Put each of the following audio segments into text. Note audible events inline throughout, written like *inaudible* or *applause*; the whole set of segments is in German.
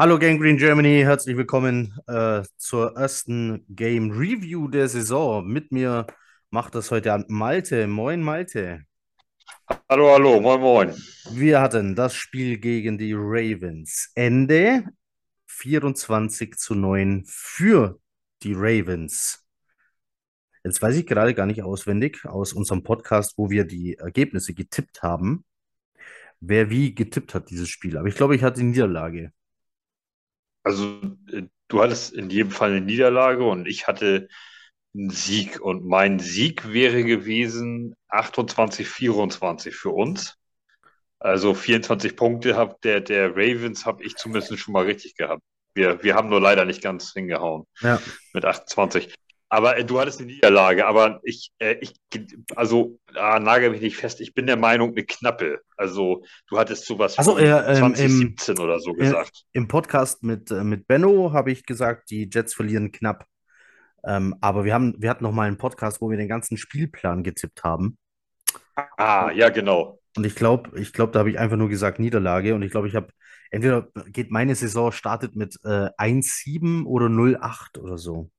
Hallo Gang Green Germany, herzlich willkommen äh, zur ersten Game Review der Saison. Mit mir macht das heute an Malte. Moin Malte. Hallo, hallo, moin, moin. Wir hatten das Spiel gegen die Ravens. Ende 24 zu 9 für die Ravens. Jetzt weiß ich gerade gar nicht auswendig aus unserem Podcast, wo wir die Ergebnisse getippt haben, wer wie getippt hat, dieses Spiel. Aber ich glaube, ich hatte die Niederlage. Also, äh, du hattest in jedem Fall eine Niederlage und ich hatte einen Sieg. Und mein Sieg wäre gewesen 28, 24 für uns. Also 24 Punkte hab der, der Ravens habe ich zumindest schon mal richtig gehabt. Wir, wir haben nur leider nicht ganz hingehauen Ja. mit 28. Aber äh, du hattest eine Niederlage, aber ich, äh, ich also ah, nagel mich nicht fest, ich bin der Meinung, eine knappe. Also du hattest sowas Also, äh, ähm, im, 2017 oder so äh, gesagt. im Podcast mit, äh, mit Benno habe ich gesagt, die Jets verlieren knapp. Ähm, aber wir haben, wir hatten noch mal einen Podcast, wo wir den ganzen Spielplan getippt haben. Ah, ja, genau. Und ich glaube, ich glaube, da habe ich einfach nur gesagt Niederlage. Und ich glaube, ich habe, entweder geht meine Saison startet mit äh, 1-7 oder 0-8 oder so.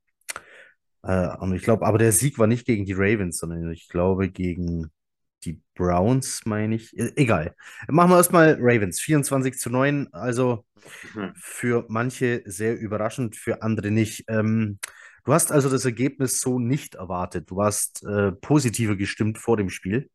Äh, und ich glaube, aber der Sieg war nicht gegen die Ravens, sondern ich glaube gegen die Browns, meine ich. E egal. Machen wir erstmal Ravens. 24 zu 9. Also Hm. für manche sehr überraschend, für andere nicht. Ähm, du hast also das Ergebnis so nicht erwartet. Du warst äh, positiver gestimmt vor dem Spiel.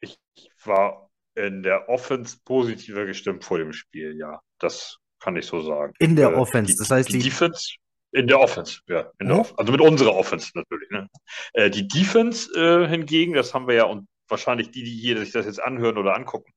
Ich war in der Offense positiver gestimmt vor dem Spiel, ja. Das kann ich so sagen. In der Äh, Offense. die, Das heißt, die die. Defense in der Offense, ja. In der Mhm. Off also mit unserer Offense natürlich. Ne? Äh, die Defense äh, hingegen, das haben wir ja und wahrscheinlich die, die hier sich das jetzt anhören oder angucken,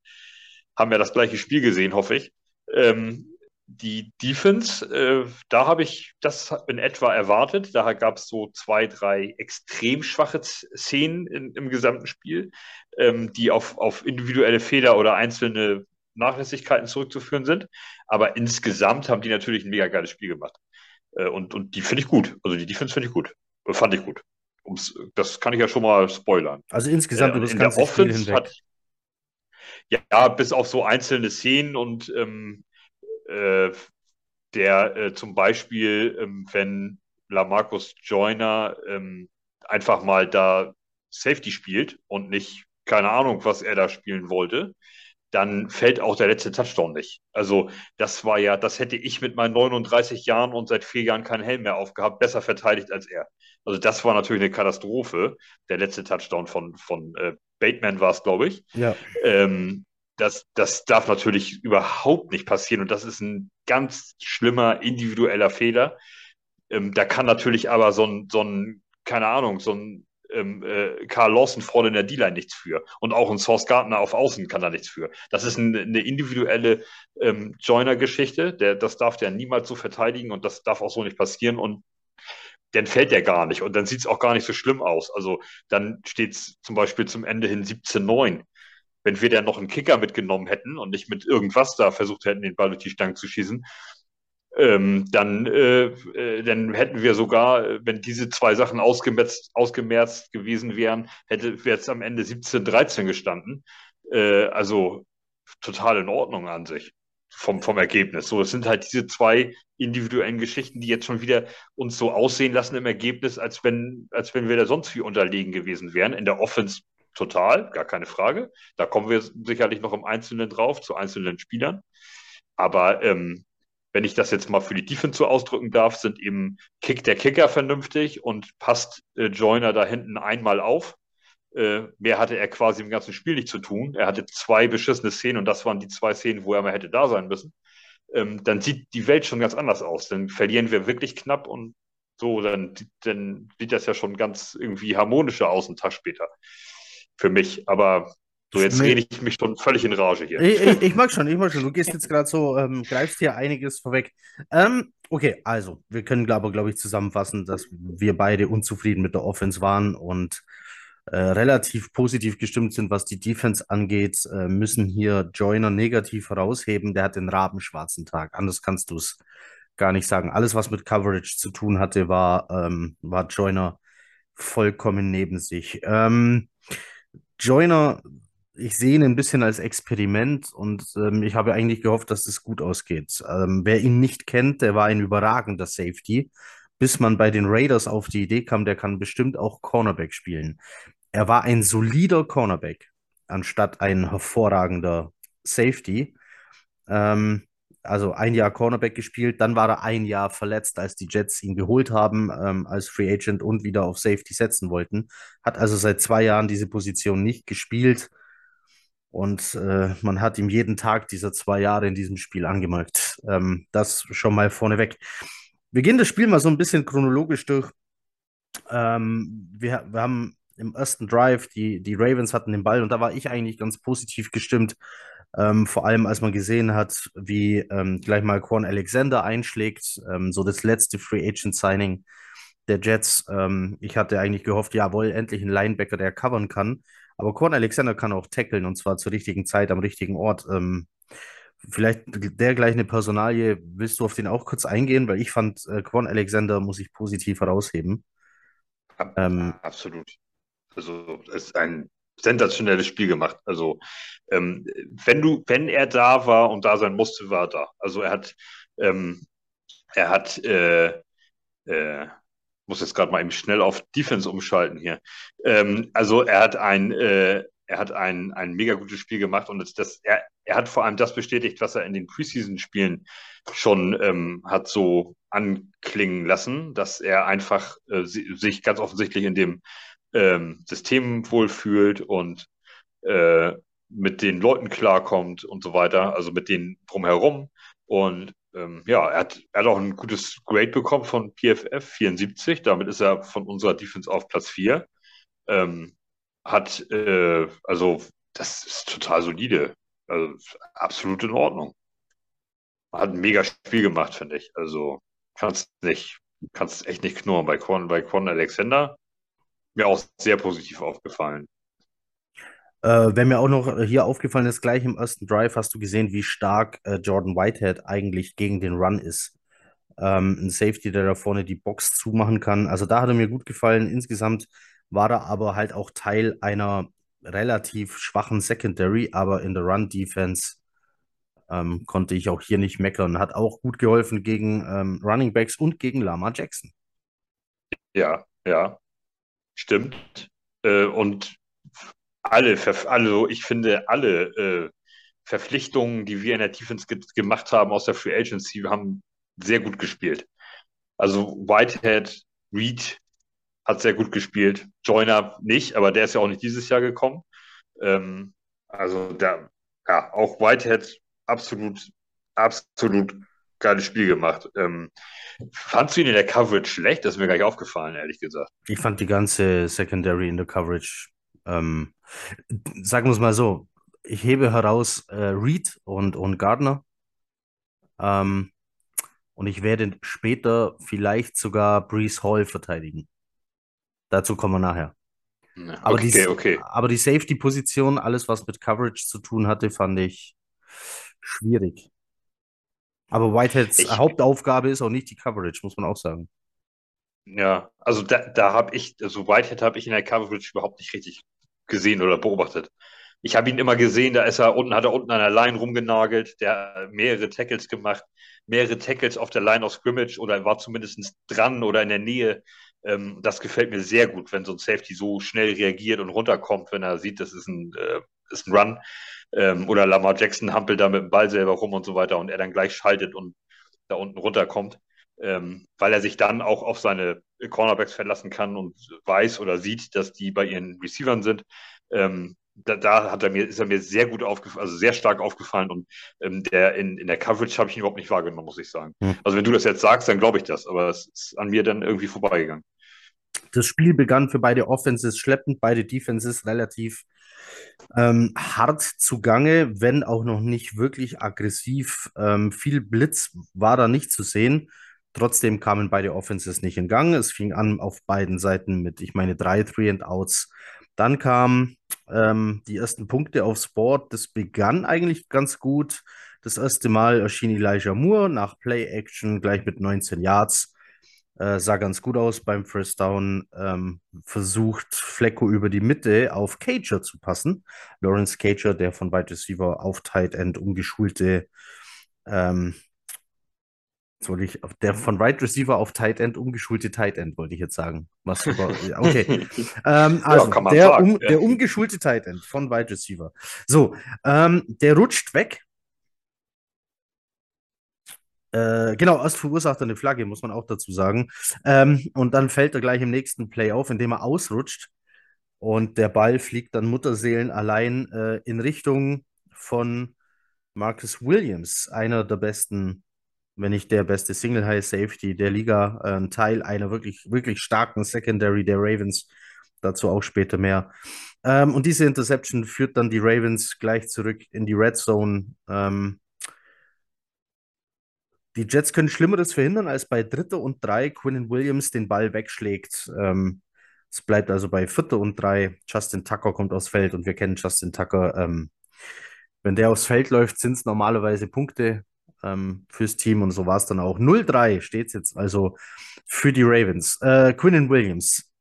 haben ja das gleiche Spiel gesehen, hoffe ich. Ähm, die Defense, äh, da habe ich das in etwa erwartet. Da gab es so zwei, drei extrem schwache Szenen in, im gesamten Spiel, ähm, die auf, auf individuelle Fehler oder einzelne Nachlässigkeiten zurückzuführen sind. Aber insgesamt haben die natürlich ein mega geiles Spiel gemacht. Äh, und, und die finde ich gut. Also die Defense finde ich gut. Äh, Fand ich gut. Um's, das kann ich ja schon mal spoilern. Also Äh, insgesamt das in der Offense hat, ja, bis auf so einzelne Szenen und ähm, äh, der äh, zum Beispiel, ähm, wenn Lamarcus Joyner ähm, einfach mal da Safety spielt und nicht, keine Ahnung, was er da spielen wollte, dann fällt auch der letzte Touchdown nicht. Also das war ja, das hätte ich mit meinen 39 Jahren und seit vier Jahren keinen Helm mehr aufgehabt, besser verteidigt als er. Also das war natürlich eine Katastrophe. Der letzte Touchdown von, von äh, Bateman war es, glaube ich. Ja. Ähm, das, das darf natürlich überhaupt nicht passieren und das ist ein ganz schlimmer individueller Fehler. Ähm, da kann natürlich aber so ein, so ein keine Ahnung, so ein ähm, äh, Karl Lawson vorne in der D-Line nichts für. Und auch ein Source Gardner auf Außen kann da nichts für. Das ist ein, eine individuelle ähm, Joiner-Geschichte. Das darf der niemals so verteidigen und das darf auch so nicht passieren. Und dann fällt der gar nicht und dann sieht es auch gar nicht so schlimm aus. Also dann steht es zum Beispiel zum Ende hin 17-9 wenn wir dann noch einen Kicker mitgenommen hätten und nicht mit irgendwas da versucht hätten, den Ball durch die Stange zu schießen, ähm, dann, äh, äh, dann hätten wir sogar, wenn diese zwei Sachen ausgemerzt, ausgemerzt gewesen wären, hätte es am Ende 17-13 gestanden. Äh, also total in Ordnung an sich vom, vom Ergebnis. So, es sind halt diese zwei individuellen Geschichten, die jetzt schon wieder uns so aussehen lassen im Ergebnis, als wenn, als wenn wir da sonst wie unterlegen gewesen wären. In der Offense total, gar keine Frage. Da kommen wir sicherlich noch im Einzelnen drauf, zu einzelnen Spielern. Aber ähm, wenn ich das jetzt mal für die Defense so ausdrücken darf, sind eben Kick der Kicker vernünftig und passt äh, Joyner da hinten einmal auf. Äh, mehr hatte er quasi im ganzen Spiel nicht zu tun. Er hatte zwei beschissene Szenen und das waren die zwei Szenen, wo er mal hätte da sein müssen. Ähm, dann sieht die Welt schon ganz anders aus. Dann verlieren wir wirklich knapp und so, dann, dann sieht das ja schon ganz irgendwie harmonischer aus, einen Tag später. Für mich. Aber so, jetzt Nee. rede ich mich schon völlig in Rage hier. Ich, ich, ich mag schon, ich mag schon. Du gehst jetzt gerade so, ähm, greifst hier einiges vorweg. Ähm, okay, also, wir können, glaube glaub ich, zusammenfassen, dass wir beide unzufrieden mit der Offense waren und äh, relativ positiv gestimmt sind, was die Defense angeht, äh, müssen hier Joyner negativ herausheben. Der hat den rabenschwarzen Tag. Anders kannst du es gar nicht sagen. Alles, was mit Coverage zu tun hatte, war, ähm, war Joyner vollkommen neben sich. Ähm, Joyner ich sehe ihn ein bisschen als Experiment und ähm, ich habe eigentlich gehofft, dass das gut ausgeht. Ähm, wer ihn nicht kennt, der war ein überragender Safety, bis man bei den Raiders auf die Idee kam, der kann bestimmt auch Cornerback spielen. Er war ein solider Cornerback, anstatt ein hervorragender Safety. Ähm, also ein Jahr Cornerback gespielt, dann war er ein Jahr verletzt, als die Jets ihn geholt haben ähm, als Free Agent und wieder auf Safety setzen wollten. Hat also seit zwei Jahren diese Position nicht gespielt und äh, man hat ihm jeden Tag dieser zwei Jahre in diesem Spiel angemerkt. Ähm, das schon mal vorneweg. Wir gehen das Spiel mal so ein bisschen chronologisch durch. Ähm, wir, wir haben im ersten Drive, die, die Ravens hatten den Ball und da war ich eigentlich ganz positiv gestimmt. Ähm, vor allem, als man gesehen hat, wie ähm, gleich mal Quan Alexander einschlägt, ähm, so das letzte Free Agent Signing der Jets. Ähm, ich hatte eigentlich gehofft, jawohl, endlich ein Linebacker, der covern kann. Aber Quan Alexander kann auch tackeln und zwar zur richtigen Zeit am richtigen Ort. Ähm, vielleicht der gleich eine Personalie. Willst du auf den auch kurz eingehen? Weil ich fand, äh, Quan Alexander muss ich positiv herausheben. Ähm, Absolut. Also es ist ein sensationelles Spiel gemacht. Also ähm, wenn du, wenn er da war und da sein musste, war er da. Also er hat, ähm, er hat, äh, äh, muss jetzt gerade mal eben schnell auf Defense umschalten hier. Ähm, also er hat ein, äh, er hat ein, ein mega gutes Spiel gemacht und das, er, er hat vor allem das bestätigt, was er in den Preseason-Spielen schon ähm, hat so anklingen lassen, dass er einfach äh, sich ganz offensichtlich in dem ähm, System wohlfühlt und äh, mit den Leuten klarkommt und so weiter, also mit denen drumherum. Und ähm, ja, er hat, er hat auch ein gutes Grade bekommen von PFF 74. Damit ist er von unserer Defense auf Platz 4. Ähm, hat, äh, also, das ist total solide. Also, absolut in Ordnung. Hat ein mega Spiel gemacht, finde ich. Also, kannst nicht, kannst echt nicht knurren bei Quan, bei Quan Alexander mir auch sehr positiv aufgefallen. Äh, wer mir auch noch hier aufgefallen ist, gleich im ersten Drive hast du gesehen, wie stark äh, Jordan Whitehead eigentlich gegen den Run ist. Ähm, ein Safety, der da vorne die Box zumachen kann. Also da hat er mir gut gefallen. Insgesamt war er aber halt auch Teil einer relativ schwachen Secondary, aber in der Run-Defense ähm, konnte ich auch hier nicht meckern. Hat auch gut geholfen gegen ähm, Running Backs und gegen Lama Jackson. Ja, ja. Stimmt. Äh, und alle, also ich finde, alle äh, Verpflichtungen, die wir in der Defense ge gemacht haben aus der Free Agency, haben sehr gut gespielt. Also Whitehead, Reed hat sehr gut gespielt. Joyner nicht, aber der ist ja auch nicht dieses Jahr gekommen. Ähm, also da, ja, auch Whitehead absolut, absolut geiles Spiel gemacht. Ähm, fandst du ihn in der Coverage schlecht? Das ist mir gar nicht aufgefallen, ehrlich gesagt. Ich fand die ganze Secondary in der Coverage, ähm, sagen wir es mal so, ich hebe heraus äh, Reed und, und Gardner. Ähm, und ich werde später vielleicht sogar Brees Hall verteidigen. Dazu kommen wir nachher. Aber, okay, die, okay. aber die Safety-Position, alles was mit Coverage zu tun hatte, fand ich schwierig. Aber Whiteheads ich, Hauptaufgabe ist auch nicht die Coverage, muss man auch sagen. Ja, also da, da habe ich, also Whitehead habe ich in der Coverage überhaupt nicht richtig gesehen oder beobachtet. Ich habe ihn immer gesehen, da ist er unten, hat er unten an der Line rumgenagelt, der mehrere Tackles gemacht, mehrere Tackles auf der Line of Scrimmage oder war zumindest dran oder in der Nähe. Ähm, das gefällt mir sehr gut, wenn so ein Safety so schnell reagiert und runterkommt, wenn er sieht, das ist ein, äh, ist ein Run. Ähm, oder Lamar Jackson hampelt da mit dem Ball selber rum und so weiter und er dann gleich schaltet und da unten runterkommt, ähm, weil er sich dann auch auf seine Cornerbacks verlassen kann und weiß oder sieht, dass die bei ihren Receivern sind. Ähm, da, da, hat er mir, ist er mir sehr gut aufgefallen, also sehr stark aufgefallen und ähm, der in, in der Coverage habe ich ihn überhaupt nicht wahrgenommen, muss ich sagen. Hm. Also wenn du das jetzt sagst, dann glaube ich das, aber es ist an mir dann irgendwie vorbeigegangen. Das Spiel begann für beide Offenses schleppend, beide Defenses relativ ähm, hart zugange, wenn auch noch nicht wirklich aggressiv. Ähm, viel Blitz war da nicht zu sehen. Trotzdem kamen beide Offenses nicht in Gang. Es fing an auf beiden Seiten mit, ich meine, drei Three and Outs. Dann kamen ähm, die ersten Punkte aufs Board. Das begann eigentlich ganz gut. Das erste Mal erschien Elijah Moore nach Play Action gleich mit 19 Yards. Äh, sah ganz gut aus beim First Down. Ähm, versucht Flecko über die Mitte auf Cager zu passen. Lawrence Cager, der von Wide Receiver auf Tight End umgeschulte, ähm, soll ich, der von Wide Receiver auf Tight End umgeschulte Tight End, wollte ich jetzt sagen. Was *laughs* okay. ähm, also, ja, der, um, der umgeschulte Tight End von Wide Receiver. So, ähm, der rutscht weg äh, genau, erst verursacht er eine Flagge, muss man auch dazu sagen. Ähm, und dann fällt er gleich im nächsten Play auf, indem er ausrutscht. Und der Ball fliegt dann Mutterseelen allein äh, in Richtung von Marcus Williams, einer der besten, wenn nicht der beste Single High Safety der Liga, äh, ein Teil einer wirklich, wirklich starken Secondary der Ravens. Dazu auch später mehr. Ähm, und diese Interception führt dann die Ravens gleich zurück in die Red Zone. Ähm, die Jets können Schlimmeres verhindern, als bei Dritter und Drei Quinnen Williams den Ball wegschlägt. Ähm, es bleibt also bei Vierter und Drei. Justin Tucker kommt aufs Feld und wir kennen Justin Tucker. Ähm, wenn der aufs Feld läuft, sind es normalerweise Punkte ähm, fürs Team und so war es dann auch. 0-3 steht es jetzt also für die Ravens. Äh, Quinnen Williams.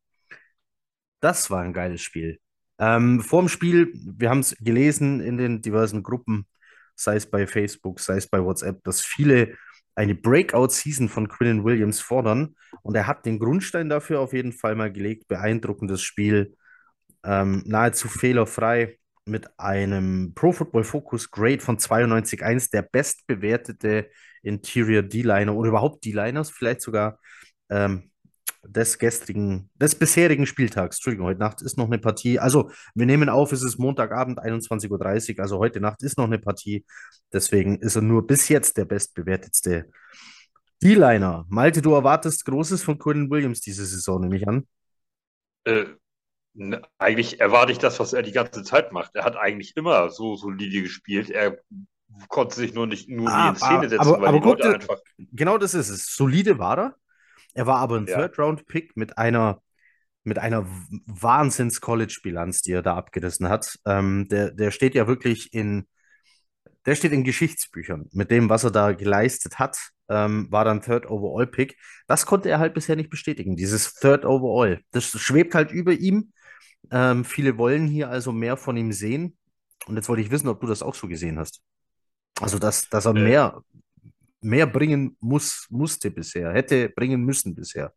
Das war ein geiles Spiel. Ähm, vor dem Spiel, wir haben es gelesen in den diversen Gruppen, sei es bei Facebook, sei es bei WhatsApp, dass viele eine Breakout-Season von Quinnen Williams fordern. Und er hat den Grundstein dafür auf jeden Fall mal gelegt. Beeindruckendes Spiel, ähm, nahezu fehlerfrei mit einem Pro Football Focus Grade von 92,1, der bestbewertete Interior D-Liner oder überhaupt D-Liners, vielleicht sogar ähm, des gestrigen, des bisherigen Spieltags. Entschuldigung, heute Nacht ist noch eine Partie. Also, wir nehmen auf, es ist Montagabend, 21.30 Uhr. Also, heute Nacht ist noch eine Partie. Deswegen ist er nur bis jetzt der bestbewertetste D-Liner. Malte, du erwartest Großes von Colin Williams diese Saison, nehme ich an. Äh, eigentlich erwarte ich das, was er die ganze Zeit macht. Er hat eigentlich immer so solide gespielt. Er konnte sich nur nicht nur ah, in Szene setzen, aber, weil aber die Leute einfach. Genau das ist es. Solide war er. Er war aber ein ja. Third-Round-Pick mit einer, mit einer Wahnsinns-College-Bilanz, die er da abgerissen hat. Ähm, der, der steht ja wirklich in, der steht in Geschichtsbüchern. Mit dem, was er da geleistet hat, ähm, war dann Third Overall Pick. Das konnte er halt bisher nicht bestätigen, dieses Third Overall. Das schwebt halt über ihm. Ähm, viele wollen hier also mehr von ihm sehen. Und jetzt wollte ich wissen, ob du das auch so gesehen hast. Also, dass, dass er äh, mehr, mehr bringen muss, musste bisher, hätte bringen müssen bisher.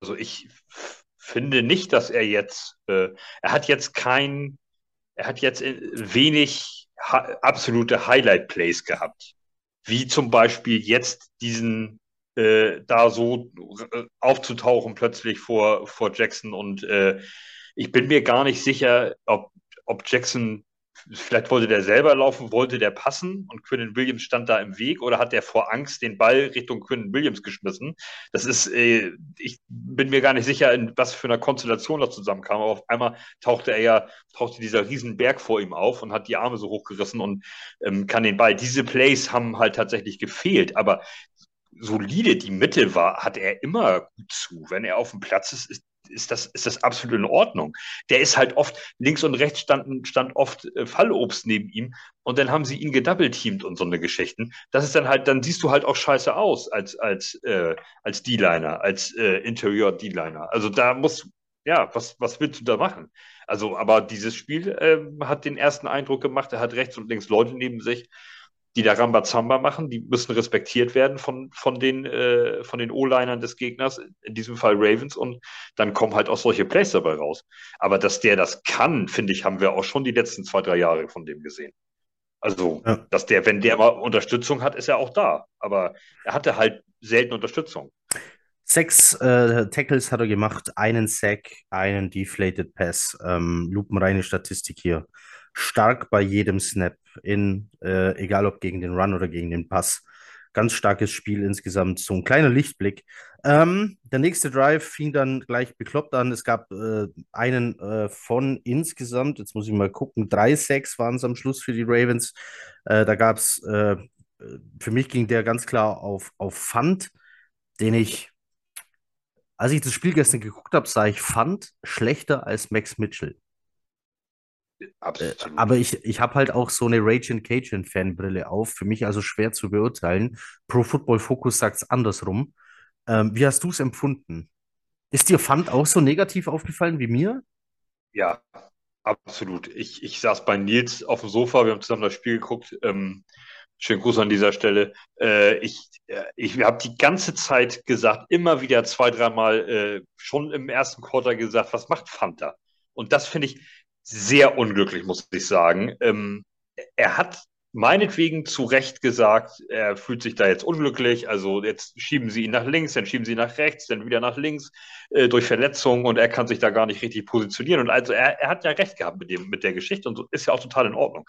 Also ich finde nicht, dass er jetzt, äh, er hat jetzt kein, er hat jetzt wenig ha absolute Highlight-Plays gehabt. Wie zum Beispiel jetzt diesen äh, da so äh, aufzutauchen plötzlich vor, vor Jackson und äh, ich bin mir gar nicht sicher, ob, ob Jackson vielleicht wollte der selber laufen, wollte der passen und Quinnen Williams stand da im Weg oder hat der vor Angst den Ball Richtung Quinnen Williams geschmissen? Das ist, äh, ich bin mir gar nicht sicher, in was für einer Konstellation das zusammenkam, aber auf einmal tauchte er ja, tauchte dieser Riesenberg vor ihm auf und hat die Arme so hochgerissen und ähm, kann den Ball. Diese Plays haben halt tatsächlich gefehlt, aber solide die Mitte war, hat er immer gut zu. Wenn er auf dem Platz ist, ist ist das, ist das absolut in Ordnung. Der ist halt oft, links und rechts stand, stand oft äh, Fallobst neben ihm und dann haben sie ihn gedoubleteamt und so eine Geschichten. Das ist dann halt, dann siehst du halt auch scheiße aus als, als, äh, als D-Liner, als äh, Interior D-Liner. Also da muss, ja, was, was willst du da machen? Also, aber dieses Spiel äh, hat den ersten Eindruck gemacht, er hat rechts und links Leute neben sich die da Rambazamba machen, die müssen respektiert werden von, von den, äh, von den O-Linern des Gegners, in diesem Fall Ravens, und dann kommen halt auch solche Plays dabei raus. Aber dass der das kann, finde ich, haben wir auch schon die letzten zwei, drei Jahre von dem gesehen. Also, ja. dass der, wenn der mal Unterstützung hat, ist er auch da. Aber er hatte halt selten Unterstützung. Sechs äh, Tackles hat er gemacht, einen Sack, einen Deflated Pass. Ähm, lupenreine Statistik hier stark bei jedem Snap, in, äh, egal ob gegen den Run oder gegen den Pass. Ganz starkes Spiel insgesamt, so ein kleiner Lichtblick. Ähm, der nächste Drive fing dann gleich bekloppt an. Es gab äh, einen äh, von insgesamt, jetzt muss ich mal gucken, drei Sacks waren es am Schluss für die Ravens. Äh, da gab es, äh, für mich ging der ganz klar auf, auf Fund, den ich, als ich das Spiel gestern geguckt habe, sah ich Fund schlechter als Max Mitchell. Absolut. Äh, aber ich, ich habe halt auch so eine Rage and Cajun Fanbrille auf. Für mich also schwer zu beurteilen. Pro Football Focus sagt es andersrum. Ähm, wie hast du es empfunden? Ist dir Fand auch so negativ aufgefallen wie mir? Ja, absolut. Ich, ich saß bei Nils auf dem Sofa, wir haben zusammen das Spiel geguckt. Ähm, schönen Gruß an dieser Stelle. Äh, ich äh, ich habe die ganze Zeit gesagt, immer wieder zwei, dreimal äh, schon im ersten Quarter gesagt, was macht Fanta? Und das finde ich sehr unglücklich, muss ich sagen. Ähm, er hat meinetwegen zu Recht gesagt, er fühlt sich da jetzt unglücklich, also jetzt schieben sie ihn nach links, dann schieben sie ihn nach rechts, dann wieder nach links äh, durch Verletzungen und er kann sich da gar nicht richtig positionieren. Und also er, er hat ja recht gehabt mit, dem, mit der Geschichte und so ist ja auch total in Ordnung.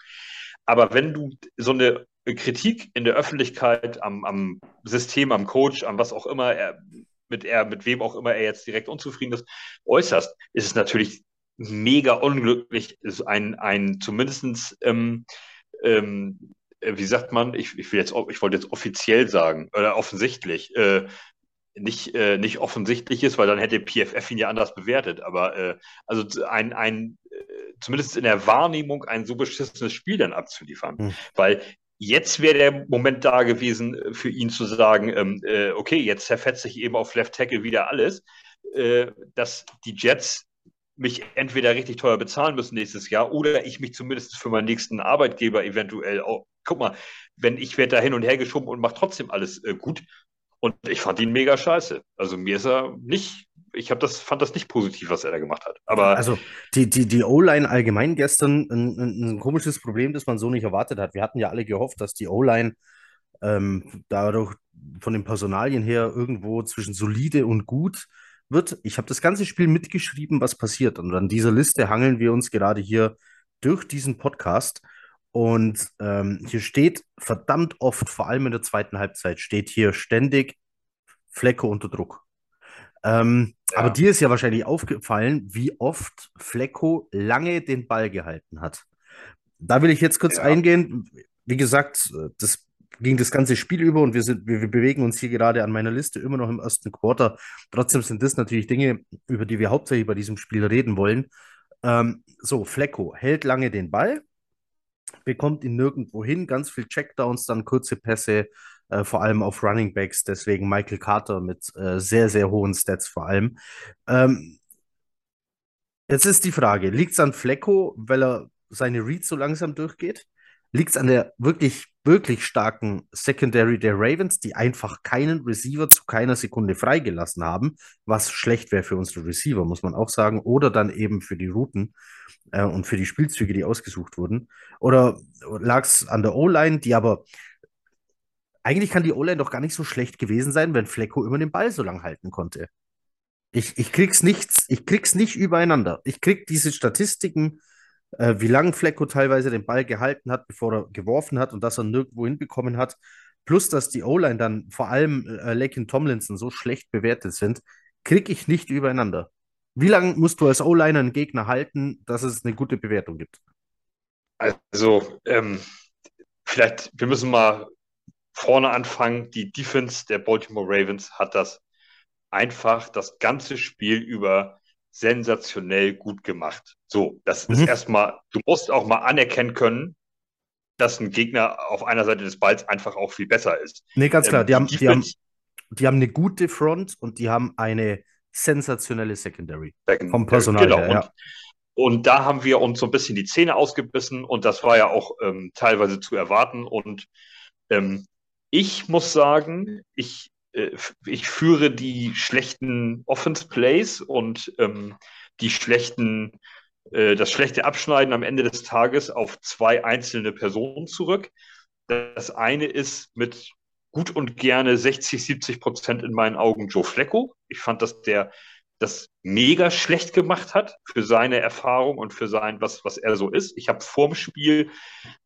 Aber wenn du so eine Kritik in der Öffentlichkeit am, am System, am Coach, am was auch immer er, mit er, mit wem auch immer er jetzt direkt unzufrieden ist, äußerst, ist es natürlich mega unglücklich, ist ein, ein zumindestens ähm, ähm, wie sagt man, ich, ich will jetzt, ich wollte jetzt offiziell sagen, oder offensichtlich, äh, nicht, äh, nicht offensichtlich ist, weil dann hätte PFF ihn ja anders bewertet. Aber äh, also ein, ein äh, zumindest in der Wahrnehmung ein so beschissenes Spiel dann abzuliefern. Hm. Weil jetzt wäre der Moment da gewesen, äh, für ihn zu sagen, ähm, äh, okay, jetzt zerfetze ich eben auf Left Tackle wieder alles, äh, dass die Jets mich entweder richtig teuer bezahlen müssen nächstes Jahr oder ich mich zumindest für meinen nächsten Arbeitgeber eventuell auch, guck mal, wenn ich werde da hin und her geschoben und mache trotzdem alles äh, gut. Und ich fand ihn mega scheiße. Also mir ist er nicht, ich habe das, fand das nicht positiv, was er da gemacht hat. Aber also die, die, die O-Line allgemein gestern ein, ein, komisches Problem, das man so nicht erwartet hat. Wir hatten ja alle gehofft, dass die O-Line ähm, dadurch von den Personalien her irgendwo zwischen solide und gut wird. Ich habe das ganze Spiel mitgeschrieben, was passiert. Und an dieser Liste hangeln wir uns gerade hier durch diesen Podcast. Und ähm, hier steht verdammt oft, vor allem in der zweiten Halbzeit, steht hier ständig Flecko unter Druck. Ähm, ja. Aber dir ist ja wahrscheinlich aufgefallen, wie oft Flecko lange den Ball gehalten hat. Da will ich jetzt kurz ja. eingehen. Wie gesagt, das ging das ganze Spiel über und wir, sind, wir, wir, bewegen uns hier gerade an meiner Liste immer noch im ersten Quarter. Trotzdem sind das natürlich Dinge, über die wir hauptsächlich bei diesem Spiel reden wollen. Ähm, so, Flecko hält lange den Ball, bekommt ihn nirgendwo hin, ganz viel Checkdowns, dann kurze Pässe, äh, vor allem auf Running Backs, deswegen Michael Carter mit äh, sehr, sehr hohen Stats vor allem. Ähm, jetzt ist die Frage, liegt es an Flecko, weil er seine Reads so langsam durchgeht? Liegt es an der wirklich, wirklich starken Secondary der Ravens, die einfach keinen Receiver zu keiner Sekunde freigelassen haben, was schlecht wäre für unsere Receiver, muss man auch sagen, oder dann eben für die Routen äh, und für die Spielzüge, die ausgesucht wurden? Oder lag es an der O-Line, die aber eigentlich kann die O-Line doch gar nicht so schlecht gewesen sein, wenn Flecko immer den Ball so lang halten konnte. Ich, ich krieg's nichts, ich krieg's nicht übereinander. Ich krieg diese Statistiken äh, wie lange Flecko teilweise den Ball gehalten hat, bevor er geworfen hat und dass er nirgendwo hinbekommen hat. Plus, dass die O-Line dann vor allem äh, Lake und Tomlinson so schlecht bewertet sind, kriege ich nicht übereinander. Wie lange musst du als O-Liner einen Gegner halten, dass es eine gute Bewertung gibt? Also, ähm, vielleicht, wir müssen mal vorne anfangen. Die Defense der Baltimore Ravens hat das einfach das ganze Spiel über sensationell gut gemacht. So, das mhm. ist erstmal, du musst auch mal anerkennen können, dass ein Gegner auf einer Seite des Balls einfach auch viel besser ist. Nee, ganz klar, ähm, die, haben, die, haben, die haben eine gute Front und die haben eine sensationelle Secondary. Second, vom Personal genau. her, ja. Und, und, da haben wir uns so ein bisschen die Zähne ausgebissen und das war ja auch ähm, teilweise zu erwarten. Und ähm, ich muss sagen, ich ich führe die schlechten Offense Plays und ähm, die schlechten, äh, das schlechte Abschneiden am Ende des Tages auf zwei einzelne Personen zurück. Das eine ist mit gut und gerne 60, 70 Prozent in meinen Augen Joe Flecko. Ich fand, dass der das mega schlecht gemacht hat für seine Erfahrung und für sein, was, was er so ist. Ich habe vorm Spiel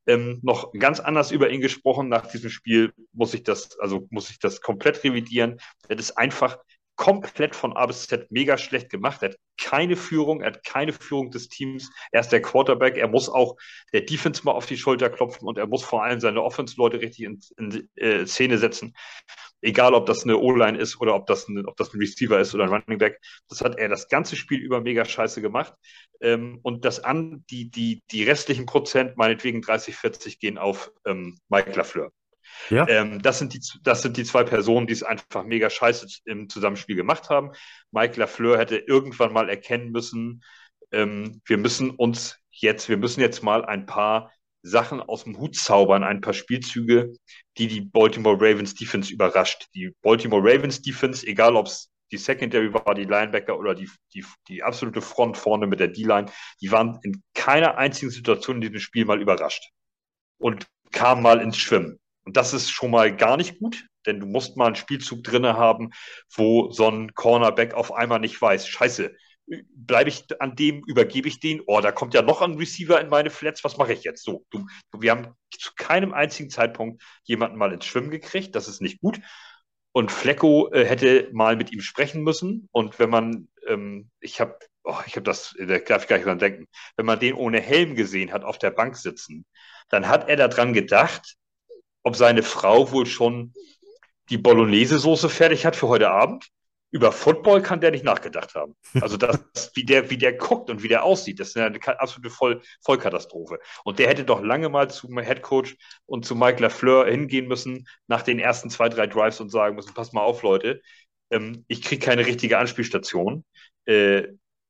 ähm, noch ganz anders über ihn gesprochen. Nach diesem Spiel muss ich das, also muss ich das komplett revidieren. Er ist einfach komplett von A bis Z mega schlecht gemacht. Er hat keine Führung, er hat keine Führung des Teams. Er ist der Quarterback. Er muss auch der Defense mal auf die Schulter klopfen und er muss vor allem seine Offense-Leute richtig in, in äh, Szene setzen. Egal, ob das eine O-Line ist oder ob das, ein, ob das ein Receiver ist oder ein Running Back. Das hat er das ganze Spiel über mega scheiße gemacht. Ähm, und das an, die, die, die restlichen Prozent, meinetwegen 30, 40, gehen auf ähm, Mike LaFleur. Ja. Ähm, das, sind die, das sind die zwei Personen, die es einfach mega scheiße im Zusammenspiel gemacht haben. Mike Lafleur hätte irgendwann mal erkennen müssen, ähm, wir müssen uns jetzt, wir müssen jetzt mal ein paar Sachen aus dem Hut zaubern, ein paar Spielzüge, die die Baltimore Ravens Defense überrascht. Die Baltimore Ravens Defense, egal ob es die Secondary war, die Linebacker oder die, die, die absolute Front vorne mit der D-Line, die waren in keiner einzigen Situation in diesem Spiel mal überrascht und kamen mal ins Schwimmen. Und das ist schon mal gar nicht gut, denn du musst mal einen Spielzug drinne haben, wo so ein Cornerback auf einmal nicht weiß, scheiße, bleibe ich an dem, übergebe ich den, oh, da kommt ja noch ein Receiver in meine Flats, was mache ich jetzt? So, du, wir haben zu keinem einzigen Zeitpunkt jemanden mal ins Schwimmen gekriegt, das ist nicht gut. Und Flecko äh, hätte mal mit ihm sprechen müssen. Und wenn man, ähm, ich habe, oh, ich habe das, da darf ich gar nicht dran denken, wenn man den ohne Helm gesehen hat, auf der Bank sitzen, dann hat er daran gedacht, ob seine Frau wohl schon die Bolognese-Soße fertig hat für heute Abend über Football kann der nicht nachgedacht haben. Also das, *laughs* wie der, wie der guckt und wie der aussieht, das ist eine absolute Voll, Vollkatastrophe. Und der hätte doch lange mal zum Head Coach und zu Mike Lafleur hingehen müssen nach den ersten zwei, drei Drives und sagen müssen, pass mal auf, Leute, ähm, ich kriege keine richtige Anspielstation. Äh,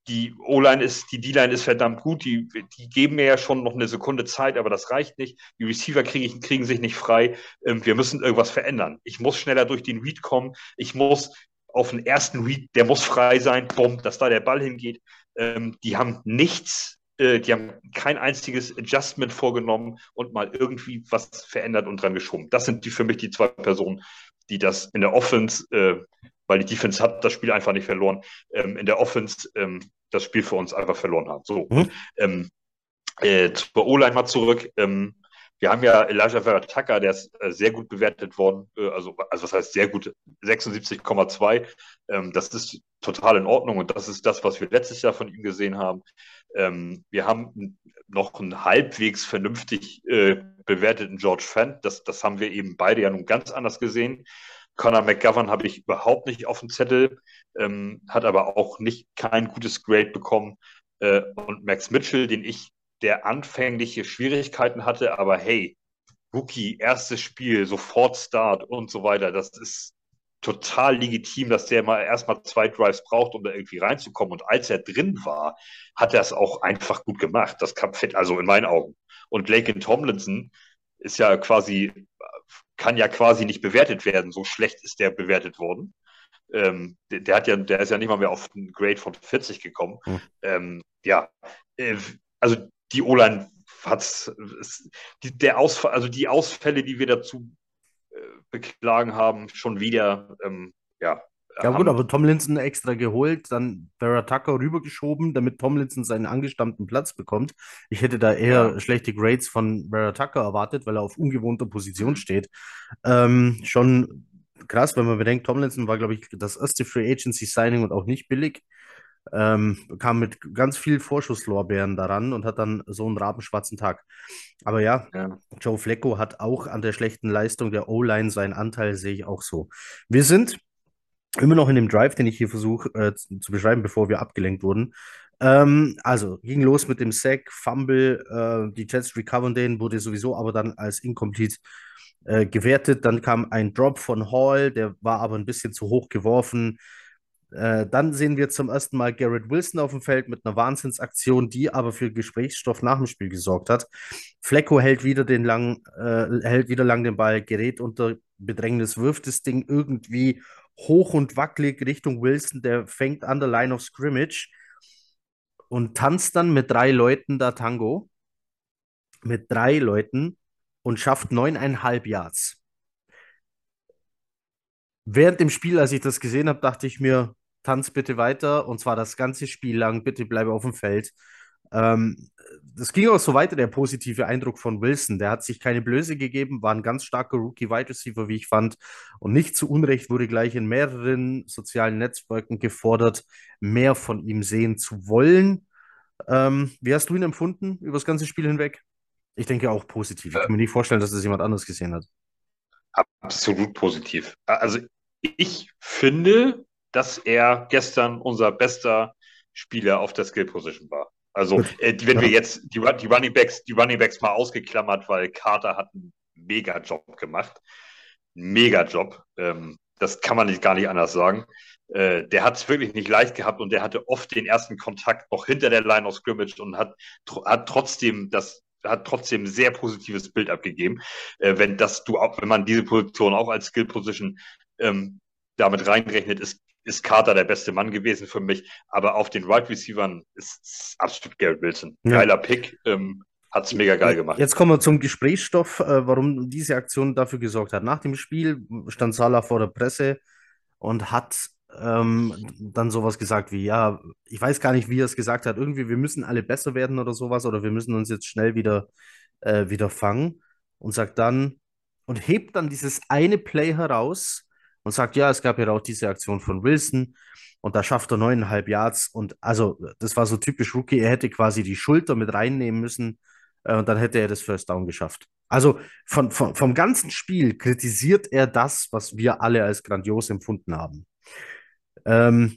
die O-Line ist, die D-Line ist verdammt gut, die, die geben mir ja schon noch eine Sekunde Zeit, aber das reicht nicht. Die Receiver krieg kriegen sich nicht frei. Ähm, wir müssen irgendwas verändern. Ich muss schneller durch den Read kommen. Ich muss auf den ersten Read, der muss frei sein, bumm, dass da der Ball hingeht. Ähm, die haben nichts, äh, die haben kein einziges Adjustment vorgenommen und mal irgendwie was verändert und dran geschoben. Das sind die für mich die zwei Personen, die das in der Offense, äh, weil die Defense hat das Spiel einfach nicht verloren, ähm, in der Offense ähm, das Spiel für uns einfach verloren haben. So. Mhm. Ähm, äh, zur O-Line mal zurück. Ähm, wir haben ja Elijah Vera Tucker, der ist äh, sehr gut bewertet worden, äh, also, also was heißt sehr gut, 76,2. Ähm, das ist total in Ordnung und das ist das, was wir letztes Jahr von ihm gesehen haben. Ähm, wir haben noch einen halbwegs vernünftig äh, bewerteten George Fent. Das, das haben wir eben beide ja nun ganz anders gesehen. Conor McGovern habe ich überhaupt nicht auf dem Zettel, ähm, hat aber auch nicht kein gutes Grade bekommen. Äh, und Max Mitchell, den ich der anfängliche Schwierigkeiten hatte, aber hey, Rookie, erstes Spiel, sofort Start und so weiter, das ist total legitim, dass der mal erstmal zwei Drives braucht, um da irgendwie reinzukommen. Und als er drin war, hat er es auch einfach gut gemacht. Das kam fett, also in meinen Augen. Und Lakin Tomlinson ist ja quasi, kann ja quasi nicht bewertet werden. So schlecht ist der bewertet worden. Ähm, der, der, hat ja, der ist ja nicht mal mehr auf einen Grade von 40 gekommen. Mhm. Ähm, ja, äh, also die O-Line hat der Ausfall, also die Ausfälle, die wir dazu äh, beklagen haben, schon wieder, ähm, ja. Ja gut, aber Tomlinson extra geholt, dann Tucker rübergeschoben, damit Tomlinson seinen angestammten Platz bekommt. Ich hätte da eher ja. schlechte Grades von Vera Tucker erwartet, weil er auf ungewohnter Position steht. Ähm, schon krass, wenn man bedenkt, Tomlinson war, glaube ich, das erste Free Agency Signing und auch nicht billig ähm, kam mit ganz viel Vorschusslorbeeren daran und hat dann so einen rabenschwarzen Tag. Aber ja, ja, Joe Flecko hat auch an der schlechten Leistung der O-Line seinen Anteil, sehe ich auch so. Wir sind immer noch in dem Drive, den ich hier versuche äh, zu beschreiben, bevor wir abgelenkt wurden. Ähm, also ging los mit dem Sack, Fumble, äh, die Jets recovern den, wurde sowieso aber dann als incomplete äh, gewertet. Dann kam ein Drop von Hall, der war aber ein bisschen zu hoch geworfen. Äh, dann sehen wir zum ersten Mal Garrett Wilson auf dem Feld mit einer Wahnsinnsaktion, die aber für Gesprächsstoff nach dem Spiel gesorgt hat. Flecko hält wieder den lang, äh, hält wieder lang den Ball, gerät unter Bedrängnis, wirft das Ding irgendwie hoch und wackelig Richtung Wilson, der fängt an der Line of Scrimmage und tanzt dann mit drei Leuten da Tango. Mit drei Leuten und schafft neuneinhalb Yards. Während dem Spiel, als ich das gesehen habe, dachte ich mir, tanz bitte weiter und zwar das ganze Spiel lang, bitte bleibe auf dem Feld. Ähm, das ging auch so weiter, der positive Eindruck von Wilson. Der hat sich keine Blöße gegeben, war ein ganz starker Rookie-Wide Receiver, wie ich fand. Und nicht zu Unrecht wurde gleich in mehreren sozialen Netzwerken gefordert, mehr von ihm sehen zu wollen. Ähm, wie hast du ihn empfunden über das ganze Spiel hinweg? Ich denke auch positiv. Ich kann mir nicht vorstellen, dass das jemand anders gesehen hat. Absolut positiv. Also ich finde, dass er gestern unser bester Spieler auf der Skill Position war. Also, äh, wenn wir jetzt die, die, Running Backs, die Running Backs mal ausgeklammert, weil Carter hat einen mega Job gemacht. Mega Job. Ähm, das kann man nicht, gar nicht anders sagen. Äh, der hat es wirklich nicht leicht gehabt und der hatte oft den ersten Kontakt noch hinter der Line of Scrimmage und hat, hat trotzdem das hat trotzdem ein sehr positives Bild abgegeben. Äh, wenn das du auch, wenn man diese Position auch als Skill Position ähm, damit reinrechnet, ist, ist Carter der beste Mann gewesen für mich. Aber auf den Wide right Receivern ist, absolut Garrett Wilson. Ja. Geiler Pick. Ähm, hat es mega geil gemacht. Jetzt kommen wir zum Gesprächsstoff, äh, warum diese Aktion dafür gesorgt hat. Nach dem Spiel stand Salah vor der Presse und hat ähm, dann sowas gesagt wie, ja, ich weiß gar nicht, wie er es gesagt hat, irgendwie, wir müssen alle besser werden oder sowas, oder wir müssen uns jetzt schnell wieder, äh, wieder fangen und sagt dann und hebt dann dieses eine Play heraus und sagt, ja, es gab ja auch diese Aktion von Wilson und da schafft er neuneinhalb Yards und also das war so typisch Rookie, er hätte quasi die Schulter mit reinnehmen müssen äh, und dann hätte er das First Down geschafft. Also von, von, vom ganzen Spiel kritisiert er das, was wir alle als grandios empfunden haben. Ähm,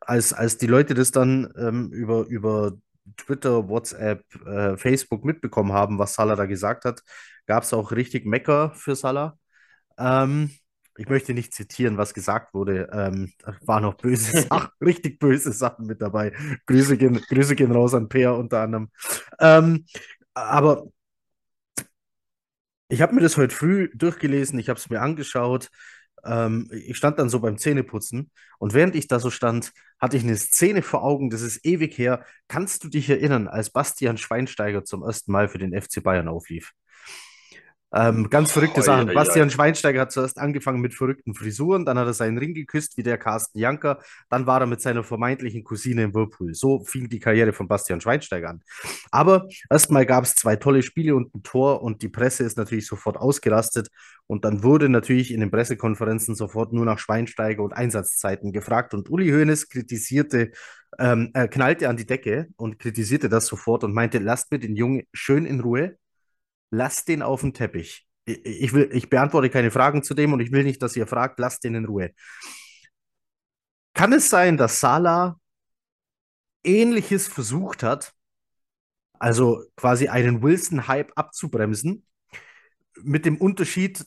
als, als die Leute das dann ähm, über, über Twitter, WhatsApp, äh, Facebook mitbekommen haben, was Salah da gesagt hat, gab es auch richtig Mecker für Salah. Ähm, ich möchte nicht zitieren, was gesagt wurde. Ähm, da waren noch böse *laughs* Sachen, richtig böse Sachen mit dabei. Grüße gehen, Grüße gehen raus an Peer unter anderem. Ähm, aber ich habe mir das heute früh durchgelesen, ich habe es mir angeschaut. Ähm, ich stand dann so beim Zähneputzen und während ich da so stand, hatte ich eine Szene vor Augen, das ist ewig her. Kannst du dich erinnern, als Bastian Schweinsteiger zum ersten Mal für den FC Bayern auflief? Ähm, ganz verrückte oh, Sachen. Ja, Bastian ja. Schweinsteiger hat zuerst angefangen mit verrückten Frisuren, dann hat er seinen Ring geküsst, wie der Carsten Janker, dann war er mit seiner vermeintlichen Cousine im Whirlpool. So fing die Karriere von Bastian Schweinsteiger an. Aber erstmal gab es zwei tolle Spiele und ein Tor und die Presse ist natürlich sofort ausgerastet und dann wurde natürlich in den Pressekonferenzen sofort nur nach Schweinsteiger und Einsatzzeiten gefragt und Uli Hoeneß kritisierte ähm, er knallte an die Decke und kritisierte das sofort und meinte, lasst mir den Jungen schön in Ruhe lasst den auf den Teppich. Ich, will, ich beantworte keine Fragen zu dem und ich will nicht, dass ihr fragt, lasst den in Ruhe. Kann es sein, dass Salah Ähnliches versucht hat, also quasi einen Wilson-Hype abzubremsen, mit dem Unterschied,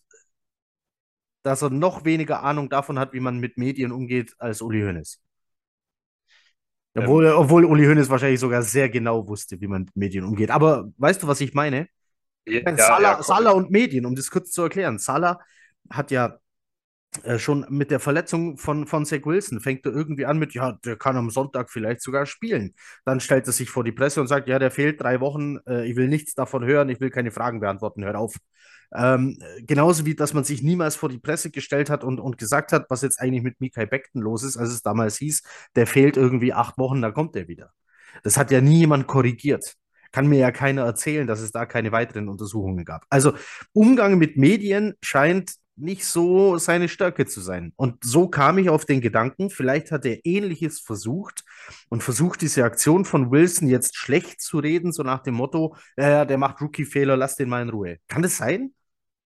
dass er noch weniger Ahnung davon hat, wie man mit Medien umgeht, als Uli Hoeneß? Obwohl, ähm, obwohl Uli Hoeneß wahrscheinlich sogar sehr genau wusste, wie man mit Medien umgeht. Aber weißt du, was ich meine? Ja, Salah, ja, Salah und Medien, um das kurz zu erklären. Salah hat ja äh, schon mit der Verletzung von, von Zach Wilson fängt er irgendwie an mit, ja, der kann am Sonntag vielleicht sogar spielen. Dann stellt er sich vor die Presse und sagt, ja, der fehlt drei Wochen, äh, ich will nichts davon hören, ich will keine Fragen beantworten, hört auf. Ähm, genauso wie, dass man sich niemals vor die Presse gestellt hat und, und gesagt hat, was jetzt eigentlich mit Mikael Beckton los ist, als es damals hieß, der fehlt irgendwie acht Wochen, dann kommt er wieder. Das hat ja nie jemand korrigiert kann mir ja keiner erzählen, dass es da keine weiteren Untersuchungen gab. Also Umgang mit Medien scheint nicht so seine Stärke zu sein. Und so kam ich auf den Gedanken, vielleicht hat er ähnliches versucht und versucht, diese Aktion von Wilson jetzt schlecht zu reden, so nach dem Motto, äh, der macht Rookie-Fehler, lass den mal in Ruhe. Kann das sein?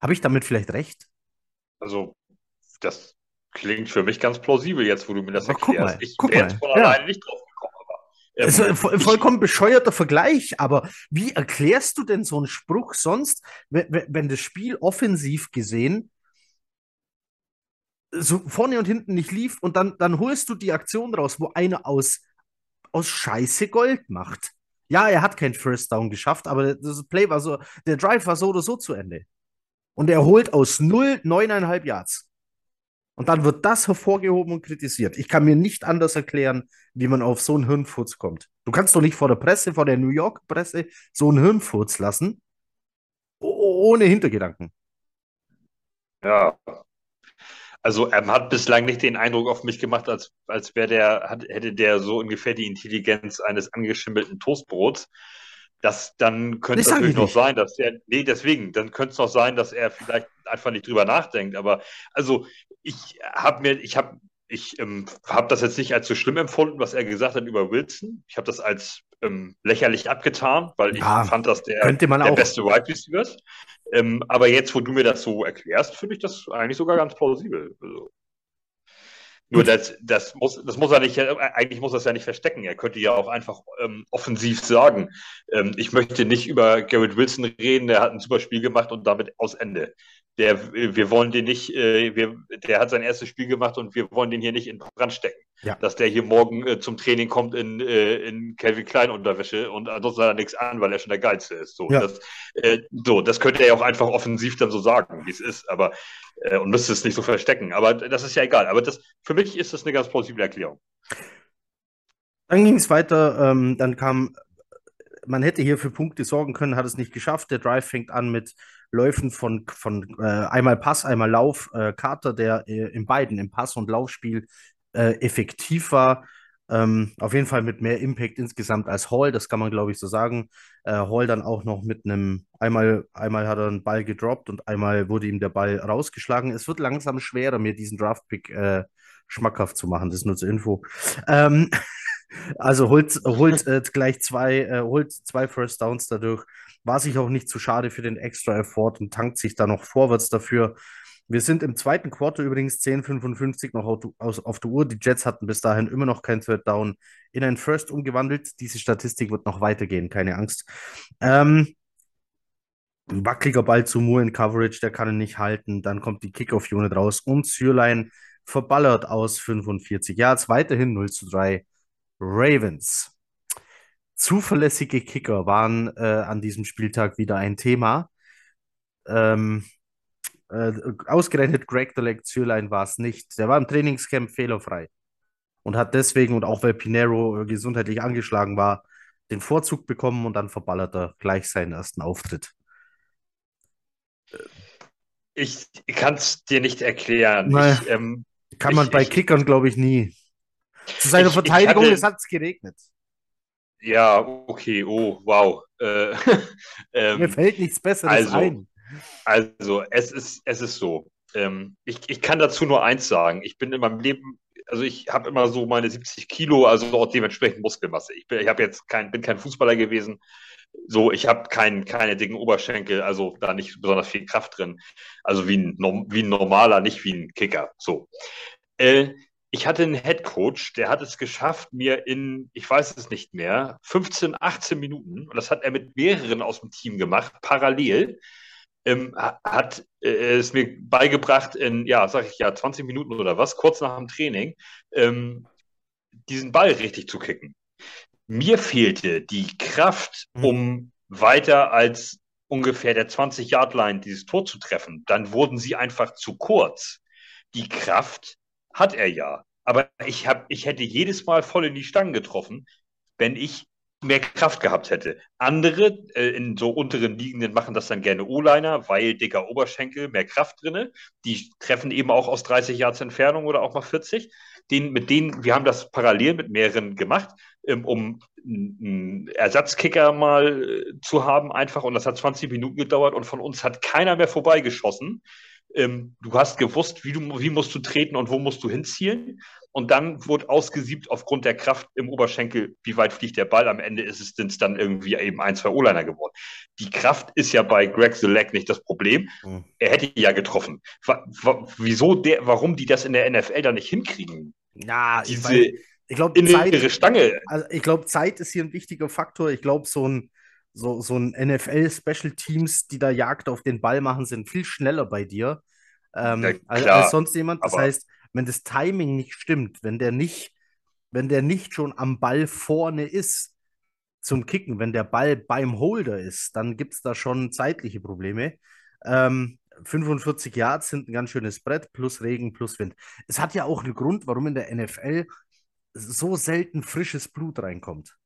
Habe ich damit vielleicht recht? Also, das klingt für mich ganz plausibel jetzt, wo du mir das Aber erklärst. Guck mal, ich wäre jetzt von alleine ja. nicht drauf es ist ein vollkommen bescheuerter Vergleich, aber wie erklärst du denn so einen Spruch sonst, wenn, wenn das Spiel offensiv gesehen so vorne und hinten nicht lief und dann, dann holst du die Aktion raus, wo einer aus, aus Scheiße Gold macht. Ja, er hat kein First Down geschafft, aber das Play war so, der Drive war so oder so zu Ende. Und er holt aus null neuneinhalb Yards. Und dann wird das hervorgehoben und kritisiert. Ich kann mir nicht anders erklären, wie man auf so einen Hirnfurz kommt. Du kannst doch nicht vor der Presse, vor der New York Presse, so einen Hirnfurz lassen, ohne Hintergedanken. Ja. Also er hat bislang nicht den Eindruck auf mich gemacht, als, als wäre der, hat, hätte der so ungefähr die Intelligenz eines angeschimmelten Toastbrots das, dann könnte es natürlich noch sein, dass er, nee, deswegen, dann könnte es noch sein, dass er vielleicht einfach nicht drüber nachdenkt. Aber also ich habe mir, ich habe ich ähm, habe das jetzt nicht als so schlimm empfunden, was er gesagt hat über Wilson. Ich habe das als ähm, lächerlich abgetan, weil ja, ich fand, dass der der beste Wide Receiver ist. Ähm, aber jetzt, wo du mir das so erklärst, finde ich das eigentlich sogar ganz plausibel. Also, Nur das, das, muss, das muss er nicht, eigentlich muss er es ja nicht verstecken. Er könnte ja auch einfach ähm, offensiv sagen, ähm, ich möchte nicht über Garrett Wilson reden, der hat ein super Spiel gemacht und damit aus Ende. Der, wir wollen den nicht, äh, wir, der hat sein erstes Spiel gemacht und wir wollen den hier nicht in Brand stecken. Ja. Dass der hier morgen äh, zum Training kommt in, äh, in Calvin Klein Unterwäsche und ansonsten hat er nichts an, weil er schon der Geilste ist. So, ja. das, äh, so, das könnte er ja auch einfach offensiv dann so sagen, wie es ist. Aber äh, und müsste es nicht so verstecken. Aber das ist ja egal. Aber das, für mich ist das eine ganz plausible Erklärung. Dann ging es weiter. Ähm, dann kam, man hätte hier für Punkte sorgen können, hat es nicht geschafft. Der Drive fängt an mit Läufen von, von äh, einmal Pass, einmal Lauf. Äh, Carter, der äh, in beiden, im Pass- und Laufspiel, äh, effektiv war. Ähm, auf jeden Fall mit mehr Impact insgesamt als Hall, das kann man glaube ich so sagen. Äh, Hall dann auch noch mit einem, einmal, einmal hat er einen Ball gedroppt und einmal wurde ihm der Ball rausgeschlagen. Es wird langsam schwerer, mir diesen Draftpick äh, schmackhaft zu machen, das ist nur zur Info. Ähm, *laughs* also holt, holt äh, gleich zwei, äh, holt zwei First Downs dadurch, war sich auch nicht zu schade für den extra Effort und tankt sich da noch vorwärts dafür. Wir sind im zweiten Quarter übrigens 10:55 noch auf, der Uhr. Die Jets hatten bis dahin immer noch kein Third Down in ein First umgewandelt. Diese Statistik wird noch weitergehen, keine Angst. Ähm, ein wackeliger Ball zu Moore in Coverage, der kann ihn nicht halten. Dann kommt die Kickoff-Unit raus und Sürlein verballert aus 45 Yards. Weiterhin 0 zu 3 Ravens. Zuverlässige Kicker waren äh, an diesem Spieltag wieder ein Thema. Ähm, äh, ausgerechnet Greg der Lektionlein war es nicht. Der war im Trainingscamp fehlerfrei und hat deswegen und auch weil Pinero äh, gesundheitlich angeschlagen war, den Vorzug bekommen und dann verballert er gleich seinen ersten Auftritt. Ich kann es dir nicht erklären. Nein, ich, ähm, kann man ich, bei ich, Kickern, glaube ich, nie. Zu seiner Verteidigung, hatte, es hat es geregnet. Ja, okay, oh, wow. Äh, *laughs* ähm, Mir fällt nichts Besseres also, ein. Also, es ist, es ist so. Ähm, ich, ich kann dazu nur eins sagen. Ich bin in meinem Leben, also ich habe immer so meine 70 Kilo, also auch dementsprechend Muskelmasse. Ich, bin, ich habe jetzt kein, bin kein Fußballer gewesen. So, ich habe kein, keine dicken Oberschenkel, also da nicht besonders viel Kraft drin. Also wie ein, wie ein normaler, nicht wie ein Kicker. So. Äh, ich hatte einen Head Coach, der hat es geschafft, mir in, ich weiß es nicht mehr, 15, 18 Minuten, und das hat er mit mehreren aus dem Team gemacht, parallel, ähm, hat äh, es mir beigebracht in, ja, sag ich ja, 20 Minuten oder was, kurz nach dem Training, ähm, diesen Ball richtig zu kicken. Mir fehlte die Kraft, mhm. um weiter als ungefähr der 20-Yard-Line dieses Tor zu treffen. Dann wurden sie einfach zu kurz. Die Kraft hat er ja. Aber ich, hab, ich hätte jedes Mal voll in die Stangen getroffen, wenn ich mehr Kraft gehabt hätte. Andere äh, in so unteren Liegenden machen das dann gerne O-Liner, weil dicker Oberschenkel, mehr Kraft drinne. Die treffen eben auch aus 30 Yards Entfernung oder auch mal 40. Den, mit denen, wir haben das parallel mit mehreren gemacht, ähm, um einen Ersatzkicker mal äh, zu haben einfach. Und das hat 20 Minuten gedauert und von uns hat keiner mehr vorbeigeschossen. Ähm, du hast gewusst, wie, du, wie musst du treten und wo musst du hinzielen. Und dann wurde ausgesiebt aufgrund der Kraft im Oberschenkel, wie weit fliegt der Ball. Am Ende ist es dann irgendwie eben ein, zwei O-Liner geworden. Die Kraft ist ja bei Greg the Leg nicht das Problem. Mhm. Er hätte ja getroffen. wieso der, warum die das in der NFL dann nicht hinkriegen? Na, Diese ich, ich glaube, Zeit, Stange. Also ich glaube, Zeit ist hier ein wichtiger Faktor. Ich glaube, so ein so, so ein NFL-Special Teams, die da Jagd auf den Ball machen, sind viel schneller bei dir ähm, ja, als, als, sonst jemand. Das heißt, wenn das Timing nicht stimmt, wenn der nicht, wenn der nicht schon am Ball vorne ist zum Kicken, wenn der Ball beim Holder ist, dann gibt es da schon zeitliche Probleme. Ähm, 45 Yards sind ein ganz schönes Brett, plus Regen, plus Wind. Es hat ja auch einen Grund, warum in der NFL so selten frisches Blut reinkommt.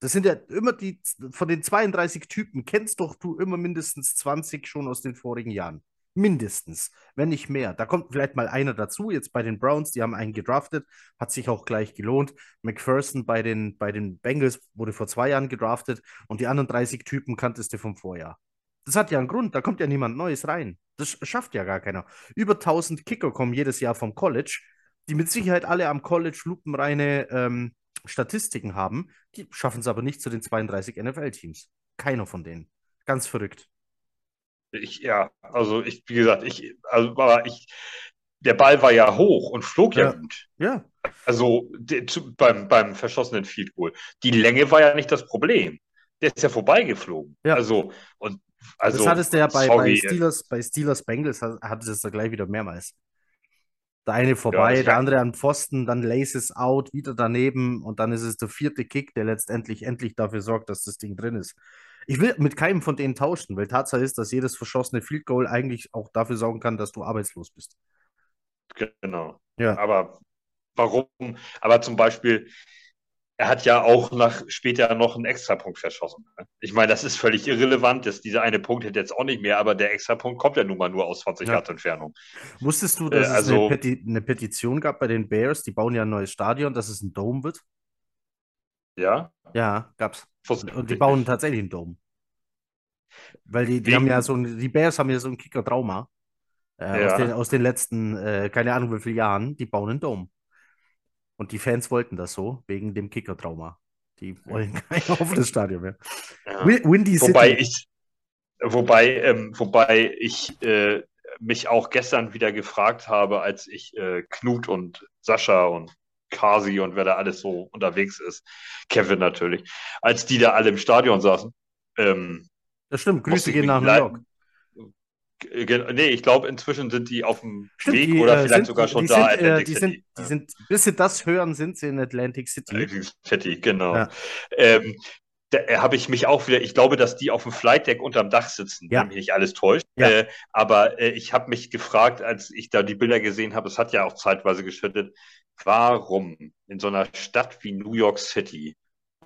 Das sind ja immer die, von den 32 Typen kennst doch du immer mindestens 20 schon aus den vorigen Jahren. Mindestens, wenn nicht mehr. Da kommt vielleicht mal einer dazu. Jetzt bei den Browns, die haben einen gedraftet, hat sich auch gleich gelohnt. McPherson bei den, bei den Bengals wurde vor zwei Jahren gedraftet und die anderen 30 Typen kanntest du vom Vorjahr. Das hat ja einen Grund, da kommt ja niemand Neues rein. Das schafft ja gar keiner. Über 1000 Kicker kommen jedes Jahr vom College, die mit Sicherheit alle am College lupenreine ähm, Statistiken haben, die schaffen es aber nicht zu den 32 NFL-Teams. Keiner von denen. Ganz verrückt. Ich, ja, also ich, wie gesagt, ich, also, aber ich, der Ball war ja hoch und flog ja, Ja. gut. Ja, Also der, zu, beim, beim verschossenen Field Goal. Die Länge war ja nicht das Problem. Der ist ja vorbeigeflogen. Ja. Also, und also, das hattest du ja bei, bei sorry, Steelers, bei Steelers Bengals, hat- hattest du es da gleich wieder mehrmals. Der eine vorbei, das der andere an Pfosten, dann Laces out, wieder daneben und dann ist es der vierte Kick, der letztendlich endlich dafür sorgt, dass das Ding drin ist. Ich will mit keinem von denen tauschen, weil Tatsache ist, dass jedes verschossene Field Goal eigentlich auch dafür sorgen kann, dass du arbeitslos bist. Genau. Ja, Aber warum? Aber zum Beispiel, er hat ja auch nach später noch einen Extrapunkt verschossen. ne? Ich meine, das ist völlig irrelevant. Das, dieser eine Punkt hätte jetzt auch nicht mehr, aber der Extrapunkt kommt ja nun mal nur aus 20 Ja. Yard Entfernung. wusstest du, dass Äh, es also- eine, Peti eine Petition gab bei den Bears? Die bauen ja ein neues Stadion, dass es ein Dome wird. Ja? Ja, gab's. Und die bauen tatsächlich einen Dome. Weil die, die Wegen- haben ja so ein, die Bears haben ja so ein Kicker-Trauma. Äh, Ja. aus, den, aus den letzten, äh, keine Ahnung wie vielen Jahren, die bauen einen Dome. Und die Fans wollten das so, wegen dem Kicker-Trauma. Die wollen kein *laughs* offenes Stadion mehr. Ja. Win- Windy Wobei City. ich, wobei, ähm, wobei ich äh, mich auch gestern wieder gefragt habe, als ich äh, Knut und Sascha und Kasi und wer da alles so unterwegs ist, Kevin natürlich, als die da alle im Stadion saßen, ähm, Das stimmt, Grüße gehen nach New York. Nee, ich glaube, inzwischen sind die auf dem Stimmt, Weg die, oder äh, vielleicht sind, sogar schon die da, sind, äh, die City. sind, die sind, bis sie das hören, sind sie in Atlantic City. Atlantic City, genau. Ja. Ähm, habe ich mich auch wieder, ich glaube, dass die auf dem Flight Deck unterm Dach sitzen, Ja. wenn mich nicht alles täuscht. Ja. Äh, aber äh, ich habe mich gefragt, als ich da die Bilder gesehen habe, es hat ja auch zeitweise geschüttet, warum in so einer Stadt wie New York City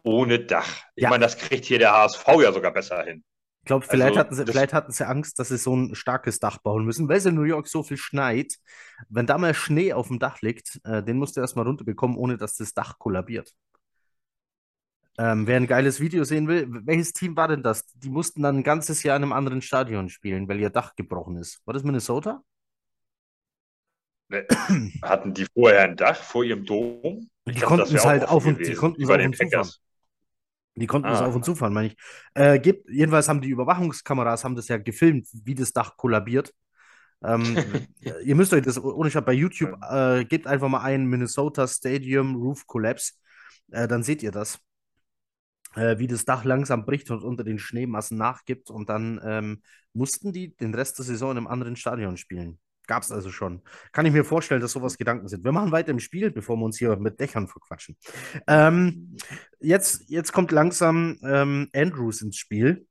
ohne Dach? Ich Ja. meine, das kriegt hier der HSV ja sogar besser hin. Ich glaube, vielleicht, Also, hatten sie, vielleicht hatten sie Angst, dass sie so ein starkes Dach bauen müssen, weil es in New York so viel schneit. Wenn da mal Schnee auf dem Dach liegt, äh, den musst du erstmal runterbekommen, ohne dass das Dach kollabiert. Ähm, wer ein geiles Video sehen will, welches Team war denn das? Die mussten dann ein ganzes Jahr in einem anderen Stadion spielen, weil ihr Dach gebrochen ist. War das Minnesota? Ne, Hatten die vorher ein Dach vor ihrem Dom? Ich Die glaub, konnten es halt auf und- die gewesen, konnten wie es auf den und zufahren. Die konnten Ah. auf und zu fahren, meine ich. Äh, gibt, jedenfalls haben die Überwachungskameras haben das ja gefilmt, wie das Dach kollabiert. Ähm, *laughs* ihr müsst euch das ohne Scheiß bei YouTube, äh, gebt einfach mal ein Minnesota Stadium Roof Collapse. Äh, dann seht ihr das. Äh, wie das Dach langsam bricht und unter den Schneemassen nachgibt. Und dann ähm, mussten die den Rest der Saison in einem anderen Stadion spielen. Gab es also schon. Kann ich mir vorstellen, dass sowas Gedanken sind. Wir machen weiter im Spiel, bevor wir uns hier mit Dächern verquatschen. Ähm, jetzt, jetzt kommt langsam ähm, Andrews ins Spiel,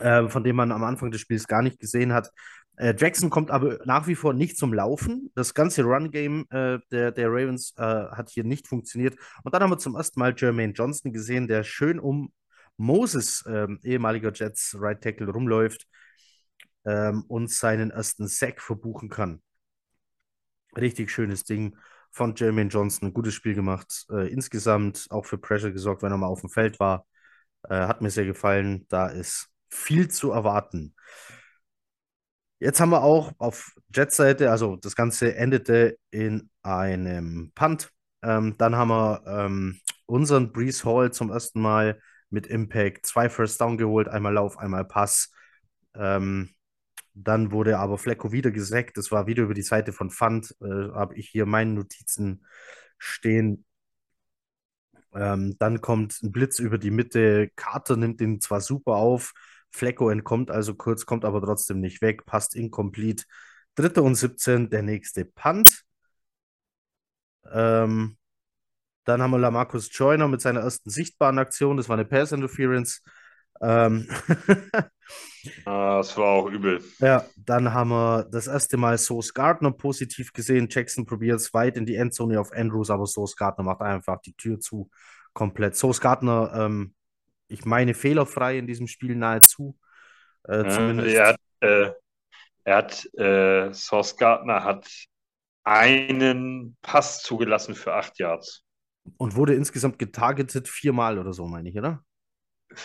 äh, von dem man am Anfang des Spiels gar nicht gesehen hat. Äh, Jackson kommt aber nach wie vor nicht zum Laufen. Das ganze Run-Game äh, der, der Ravens äh, hat hier nicht funktioniert. Und dann haben wir zum ersten Mal Jermaine Johnson gesehen, der schön um Moses, ähm, ehemaliger Jets Right Tackle, rumläuft ähm, und seinen ersten Sack verbuchen kann. Richtig schönes Ding von Jermaine Johnson. Gutes Spiel gemacht. Äh, insgesamt auch für Pressure gesorgt, wenn er mal auf dem Feld war. Äh, hat mir sehr gefallen. Da ist viel zu erwarten. Jetzt haben wir auch auf Jets-Seite, also das Ganze endete in einem Punt. Ähm, dann haben wir ähm, unseren Brees Hall zum ersten Mal mit Impact zwei First Down geholt, einmal Lauf, einmal Pass. Ähm, dann wurde aber Flecko wieder gesackt. Das war wieder über die Seite von Fund. Äh, Habe ich hier meine Notizen stehen. Ähm, dann kommt ein Blitz über die Mitte. Carter nimmt den zwar super auf. Flecko entkommt also kurz, kommt aber trotzdem nicht weg. Passt incomplete. Dritte und 17, der nächste Punt. Ähm, dann haben wir Lamarcus Joyner mit seiner ersten sichtbaren Aktion. Das war eine Pass Interference. Ähm, *laughs* Ah, das war auch übel. Ja, dann haben wir das erste Mal Sauce Gardner positiv gesehen. Jackson probiert es weit in die Endzone auf Andrews, aber Sauce Gardner macht einfach die Tür zu komplett. Sauce Gardner, ähm, ich meine, fehlerfrei in diesem Spiel nahezu. Äh, zumindest. er hat, äh, er hat äh, Sauce Gardner hat einen Pass zugelassen für acht Yards. Und wurde insgesamt getargetet viermal oder so, meine ich, oder?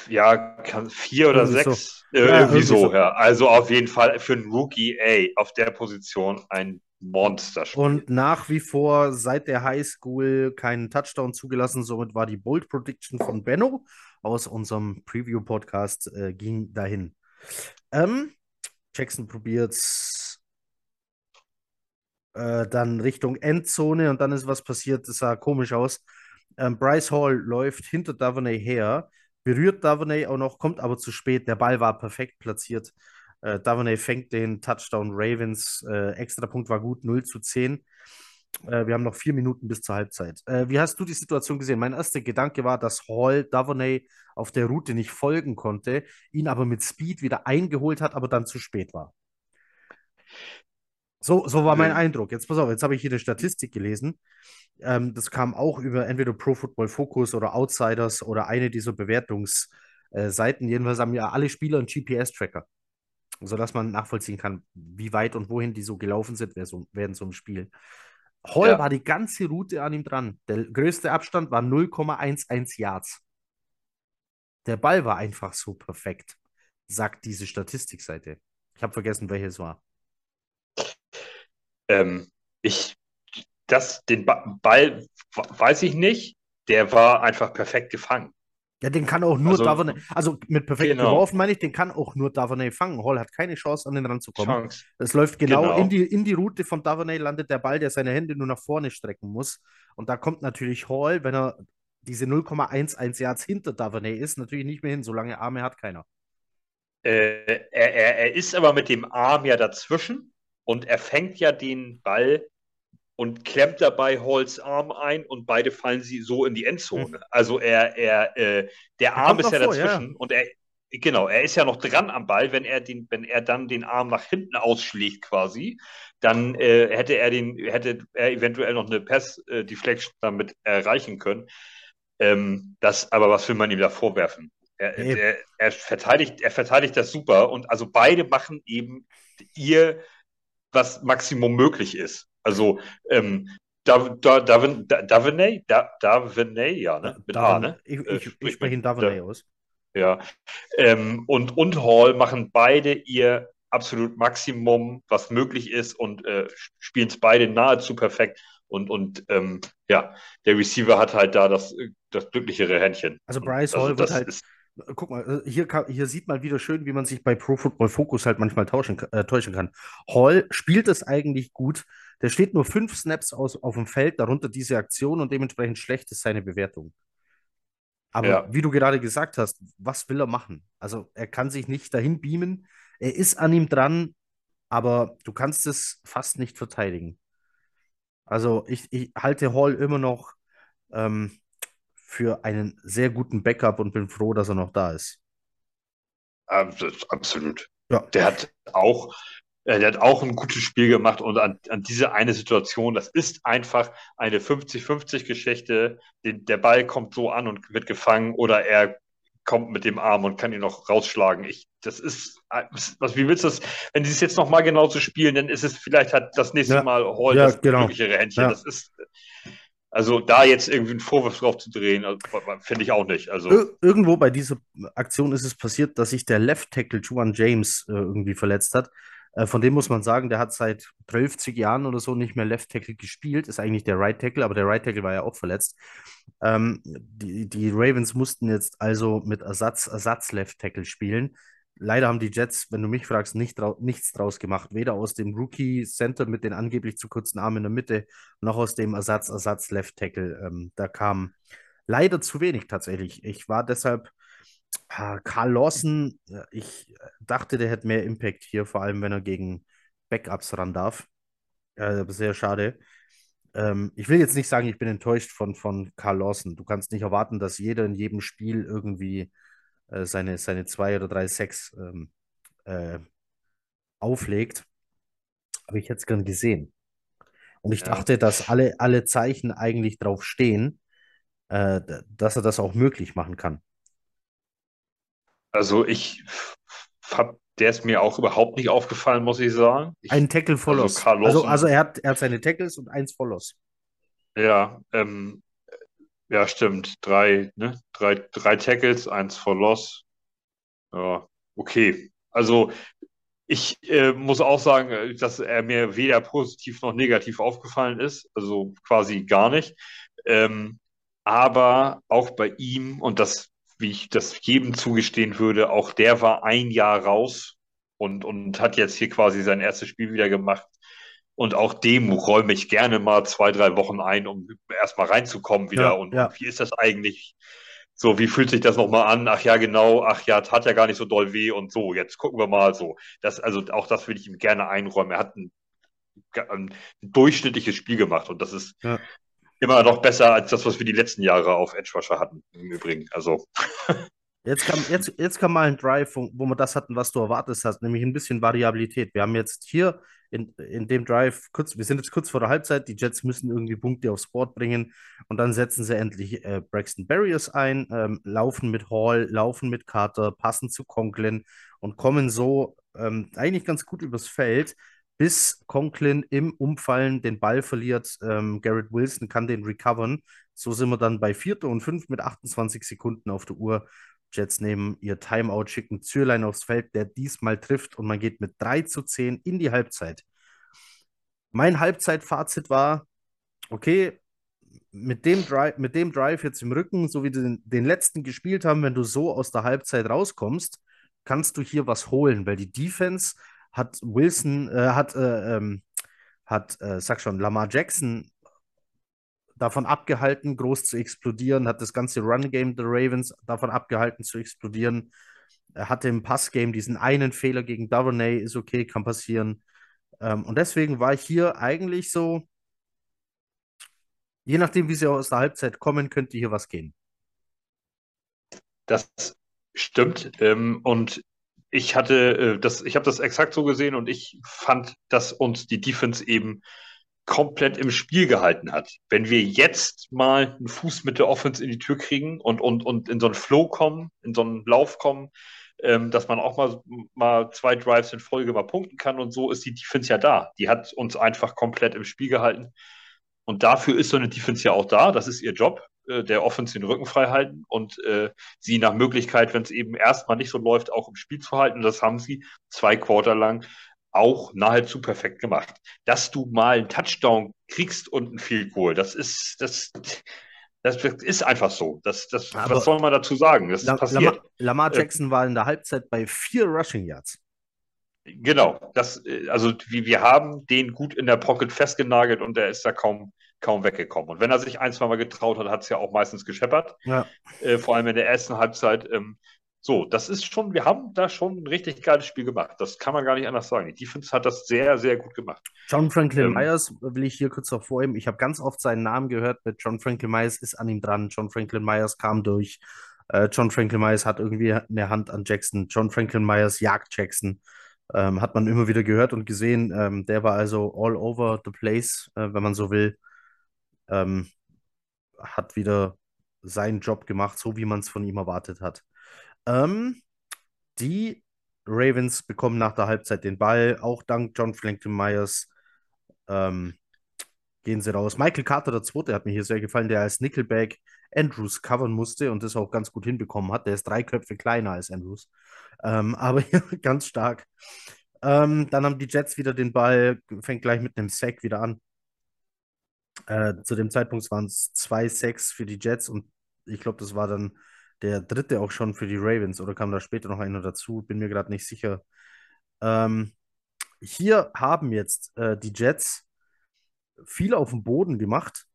Ja, kann vier oder Irgendwie so. sechs, äh, Ja, irgendwie irgendwie so, so. ja. Also auf jeden Fall für einen Rookie, ey, auf der Position ein Monsterspiel. Und nach wie vor seit der Highschool keinen Touchdown zugelassen. Somit war die Bold Prediction von Benno aus unserem Preview-Podcast äh, ging dahin. Ähm, Jackson probiert's äh, dann Richtung Endzone und dann ist was passiert, das sah komisch aus. Ähm, Bryce Hall läuft hinter Davonay her, berührt Davonay auch noch, kommt aber zu spät. Der Ball war perfekt platziert. Äh, Davonay fängt den Touchdown Ravens. Äh, Extrapunkt war gut, 0 zu 10. Äh, wir haben noch vier Minuten bis zur Halbzeit. Äh, wie hast du die Situation gesehen? Mein erster Gedanke war, dass Hall Davonay auf der Route nicht folgen konnte, ihn aber mit Speed wieder eingeholt hat, aber dann zu spät war. So, so war mein Eindruck. Jetzt pass auf, jetzt habe ich hier eine Statistik gelesen. Ähm, das kam auch über entweder Pro Football Focus oder Outsiders oder eine dieser Bewertungsseiten. Jedenfalls haben ja alle Spieler einen GPS-Tracker, sodass man nachvollziehen kann, wie weit und wohin die so gelaufen sind während so, einem Spiel. Hall ja. war die ganze Route an ihm dran. Der größte Abstand war 0,11 Yards. Der Ball war einfach so perfekt, sagt diese Statistikseite. Ich habe vergessen, welches war. Ähm, ich, das, den ba Ball weiß ich nicht. Der war einfach perfekt gefangen. Ja, den kann auch nur Also, Davonay, also mit perfekt genau. geworfen meine ich, den kann auch nur Davonay fangen. Hall hat keine Chance, an den ranzukommen. Chance. Es läuft genau, Genau. in die, in die Route von Davonay, landet der Ball, der seine Hände nur nach vorne strecken muss. Und da kommt natürlich Hall, wenn er diese 0,11 Yards hinter Davonay ist, natürlich nicht mehr hin. So lange Arme hat keiner. Äh, er, er, er ist aber mit dem Arm ja dazwischen und er fängt ja den Ball und klemmt dabei Halls Arm ein und beide fallen sie so in die Endzone. Also er, er, äh, der Arm ist ja vor, ja, dazwischen und er, genau, er ist ja noch dran am Ball, wenn er den, wenn er dann den Arm nach hinten ausschlägt quasi, dann äh, hätte er den, hätte er eventuell noch eine Pass-Deflection damit erreichen können. Ähm, das, aber was will man ihm da vorwerfen? Er, Hey. er, er, verteidigt, er verteidigt das super und also beide machen eben ihr, was Maximum möglich ist. Also ähm, da, da, Davin, da, Davinay, da, Davinay, ja, ne? Mit A, ne? Ich, Äh, ich, ich spricht spreche ihn mit- Davonay aus. Ja. Ähm, und, und Hall machen beide ihr absolut Maximum, was möglich ist und äh, spielen es beide nahezu perfekt. Und, und ähm, ja, der Receiver hat halt da das, das glücklichere Händchen. Also Bryce Hall wird das halt- ist, Guck mal, äh, hier, kann, hier sieht man wieder schön, wie man sich bei Pro Football Focus halt manchmal tauschen, äh, täuschen kann. Hall spielt es eigentlich gut. Der steht nur fünf Snaps aus, auf dem Feld, darunter diese Aktion und dementsprechend schlecht ist seine Bewertung. Aber Ja. wie du gerade gesagt hast, was will er machen? Also er kann sich nicht dahin beamen. Er ist an ihm dran, aber du kannst es fast nicht verteidigen. Also ich, ich halte Hall immer noch ähm, für einen sehr guten Backup und bin froh, dass er noch da ist. abs- absolut. Ja. Der hat auch, der hat auch ein gutes Spiel gemacht und an, an diese eine Situation, das ist einfach eine 50-50-Geschichte. Den- Der Ball kommt so an und wird gefangen oder er kommt mit dem Arm und kann ihn noch rausschlagen. Ich, das ist, äh, was, wie willst du das, wenn sie es jetzt nochmal genauso spielen, dann ist es vielleicht halt das nächste Ja. Mal Hall Ja, das genau. glücklichere Händchen. Ja. Das ist, also da jetzt irgendwie einen Vorwurf drauf zu drehen, also, finde ich auch nicht. Also, Ir irgendwo bei dieser Aktion ist es passiert, dass sich der Left Tackle Juwan James äh, irgendwie verletzt hat. Äh, von dem muss man sagen, der hat seit 12 Jahren oder so nicht mehr Left Tackle gespielt. Ist eigentlich der Right Tackle, aber der Right Tackle war ja auch verletzt. Ähm, die, die Ravens mussten jetzt also mit Ersatz, Ersatz Left Tackle spielen. Leider haben die Jets, wenn du mich fragst, nicht drau nichts draus gemacht. Weder aus dem Rookie Center mit den angeblich zu kurzen Armen in der Mitte, noch aus dem Ersatz, Ersatz Left Tackle. Ähm, da kam leider zu wenig tatsächlich. Ich war deshalb, Carl Lawson, äh, ich dachte, der hätte mehr Impact hier, vor allem wenn er gegen Backups ran darf. Äh, sehr schade. Ähm, ich will jetzt nicht sagen, ich bin enttäuscht von, von Carl Lawson. Du kannst nicht erwarten, dass jeder in jedem Spiel irgendwie äh, seine, seine zwei oder drei Sacks ähm, äh, auflegt. Aber ich hätte es gern gesehen. Und ich Ja. dachte, dass alle, alle Zeichen eigentlich drauf stehen, äh, dass er das auch möglich machen kann. Also ich hab, der ist mir auch überhaupt nicht aufgefallen, muss ich sagen. Ich, Ein Tackle for also Also, also er hat, er hat seine Tackles und eins for Loss. ja, ähm, ja, stimmt. Drei, ne? Drei, drei Tackles, eins for Loss. Ja, okay. Also ich äh, muss auch sagen, äh, dass er mir weder positiv noch negativ aufgefallen ist. Also quasi gar nicht. Ähm, aber auch bei ihm, und das, wie ich das jedem zugestehen würde, auch der war ein Jahr raus und, und hat jetzt hier quasi sein erstes Spiel wieder gemacht. Und auch dem räume ich gerne mal zwei, drei Wochen ein, um erstmal reinzukommen wieder. Ja, und, ja. wie ist das eigentlich? So, wie fühlt sich das nochmal an? Ach ja, genau, ach ja, tat ja gar nicht so doll weh und so, jetzt gucken wir mal so. Das, also auch das würde ich ihm gerne einräumen. Er hat ein, ein durchschnittliches Spiel gemacht und das ist Ja. Immer noch besser als das, was wir die letzten Jahre auf Edge Rusher hatten, im Übrigen. Also, *laughs* Jetzt kam, jetzt, jetzt kam mal ein Drive, wo, wir das hatten, was du erwartet hast, nämlich ein bisschen Variabilität. Wir haben jetzt hier in, in dem Drive, kurz, wir sind jetzt kurz vor der Halbzeit, die Jets müssen irgendwie Punkte aufs Board bringen und dann setzen sie endlich äh, Braxton Barriers ein, ähm, laufen mit Hall, laufen mit Carter, passen zu Conklin und kommen so ähm, eigentlich ganz gut übers Feld, bis Conklin im Umfallen den Ball verliert. Ähm, Garrett Wilson kann den recovern. So sind wir dann bei 4. und 5 mit 28 Sekunden auf der Uhr. Jets nehmen ihr Timeout, schicken Zürlein aufs Feld, der diesmal trifft und man geht mit 3 zu 10 in die Halbzeit. Mein Halbzeitfazit war, okay, mit dem, Drive, mit dem Drive jetzt im Rücken, so wie den, den letzten gespielt haben, wenn du so aus der Halbzeit rauskommst, kannst du hier was holen, weil die Defense hat Wilson, äh, hat, äh, ähm, hat, äh, sag schon, Lamar Jackson davon abgehalten, groß zu explodieren, hat das ganze Run-Game der Ravens davon abgehalten zu explodieren. Er hatte im Pass-Game diesen einen Fehler gegen Davonay, ist okay, kann passieren. Ähm, und deswegen war ich hier eigentlich so, je nachdem, wie sie aus der Halbzeit kommen, könnte hier was gehen. das stimmt. Ähm, und ich hatte äh, das, ich habe das exakt so gesehen und ich fand, dass uns die Defense eben komplett im Spiel gehalten hat. Wenn wir jetzt mal einen Fuß mit der Offense in die Tür kriegen und, und, und in so einen Flow kommen, in so einen Lauf kommen, ähm, dass man auch mal, mal zwei Drives in Folge mal punkten kann und so ist die Defense ja da. Die hat uns einfach komplett im Spiel gehalten. Und dafür ist so eine Defense ja auch da. Das ist ihr Job, äh, der Offense den Rücken frei halten und äh, sie nach Möglichkeit, wenn es eben erstmal nicht so läuft, auch im Spiel zu halten. Das haben sie zwei Quarter lang auch nahezu perfekt gemacht. Dass du mal einen Touchdown kriegst und ein Field Goal, das ist, das, das ist einfach so. Das, das, Aber was soll man dazu sagen? Das La passiert. Lamar, Lamar Jackson war in der Halbzeit bei vier Rushing Yards. Genau, das, äh, also wir, wir haben den gut in der Pocket festgenagelt und der ist da kaum, kaum weggekommen. Und wenn er sich ein, zwei Mal getraut hat, hat es ja auch meistens gescheppert, Ja. äh, vor allem in der ersten Halbzeit. Ähm, so, das ist schon, wir haben da schon ein richtig geiles Spiel gemacht. Das kann man gar nicht anders sagen. Die Defense hat das sehr, sehr gut gemacht. John Franklin Ähm, Myers will ich hier kurz hervorheben. Ich habe ganz oft seinen Namen gehört mit John Franklin Myers ist an ihm dran. John Franklin Myers kam durch. Äh, John Franklin Myers hat irgendwie eine Hand an Jackson. John Franklin Myers jagt Jackson. Ähm, hat man immer wieder gehört und gesehen. Ähm, der war also all over the place, äh, wenn man so will. Ähm, hat wieder seinen Job gemacht, so wie man es von ihm erwartet hat. Ähm, die Ravens bekommen nach der Halbzeit den Ball, auch dank John Franklin Myers. Ähm, gehen sie raus. Michael Carter, der Zweite, hat mir hier sehr gefallen, der als Nickelback Andrews covern musste und das auch ganz gut hinbekommen hat. Der ist drei Köpfe kleiner als Andrews. Ähm, *laughs* aber ganz stark. Ähm, dann haben die Jets wieder den Ball, fängt gleich mit einem Sack wieder an. Äh, zu dem Zeitpunkt waren es zwei Sacks für die Jets und ich glaube, das war dann der dritte auch schon für die Ravens oder kam da später noch einer dazu? Bin mir gerade nicht sicher. Ähm, hier haben jetzt äh, die Jets viel auf dem Boden gemacht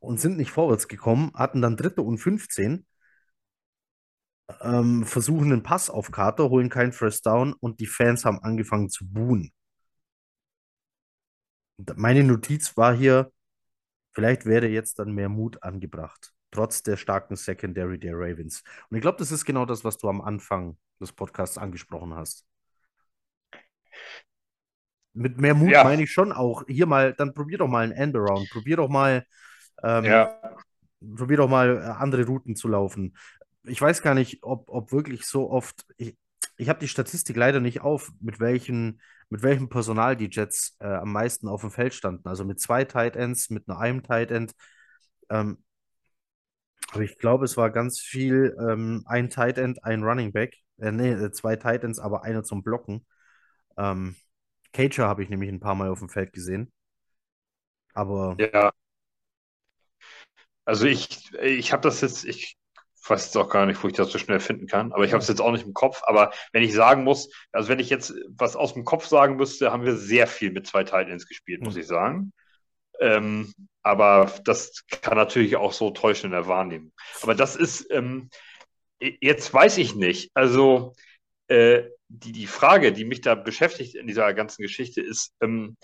und sind nicht vorwärts gekommen, hatten dann dritte und 15, ähm, versuchen einen Pass auf Carter, holen keinen First Down und die Fans haben angefangen zu buhen. Meine Notiz war hier, vielleicht wäre jetzt dann mehr Mut angebracht, trotz der starken Secondary der Ravens. Und ich glaube, das ist genau das, was du am Anfang des Podcasts angesprochen hast. Mit mehr Mut Ja. meine ich schon auch, hier mal, dann probier doch mal einen Endaround, probier doch mal, ähm, Ja, probier doch mal äh, andere Routen zu laufen. Ich weiß gar nicht, ob, ob wirklich so oft, ich, ich habe die Statistik leider nicht auf, mit welchen, mit welchem Personal die Jets äh, am meisten auf dem Feld standen. Also mit zwei Tight Ends, mit einem Tight End. Ähm, aber ich glaube, es war ganz viel ähm, ein Tight End, ein Running Back. Äh, nee, äh, zwei Tight Ends, aber einer zum Blocken. Ähm, Cager habe ich nämlich ein paar Mal auf dem Feld gesehen. Aber ja. Also ich, ich habe das jetzt, ich weiß jetzt auch gar nicht, wo ich das so schnell finden kann, aber ich habe es jetzt auch nicht im Kopf. Aber wenn ich sagen muss, also wenn ich jetzt was aus dem Kopf sagen müsste, haben wir sehr viel mit zwei Titans gespielt, muss ich sagen. Ähm, aber das kann natürlich auch so täuschen in der Wahrnehmung. Aber das ist, ähm, jetzt weiß ich nicht. Also äh, die, die Frage, die mich da beschäftigt in dieser ganzen Geschichte, ist, ähm,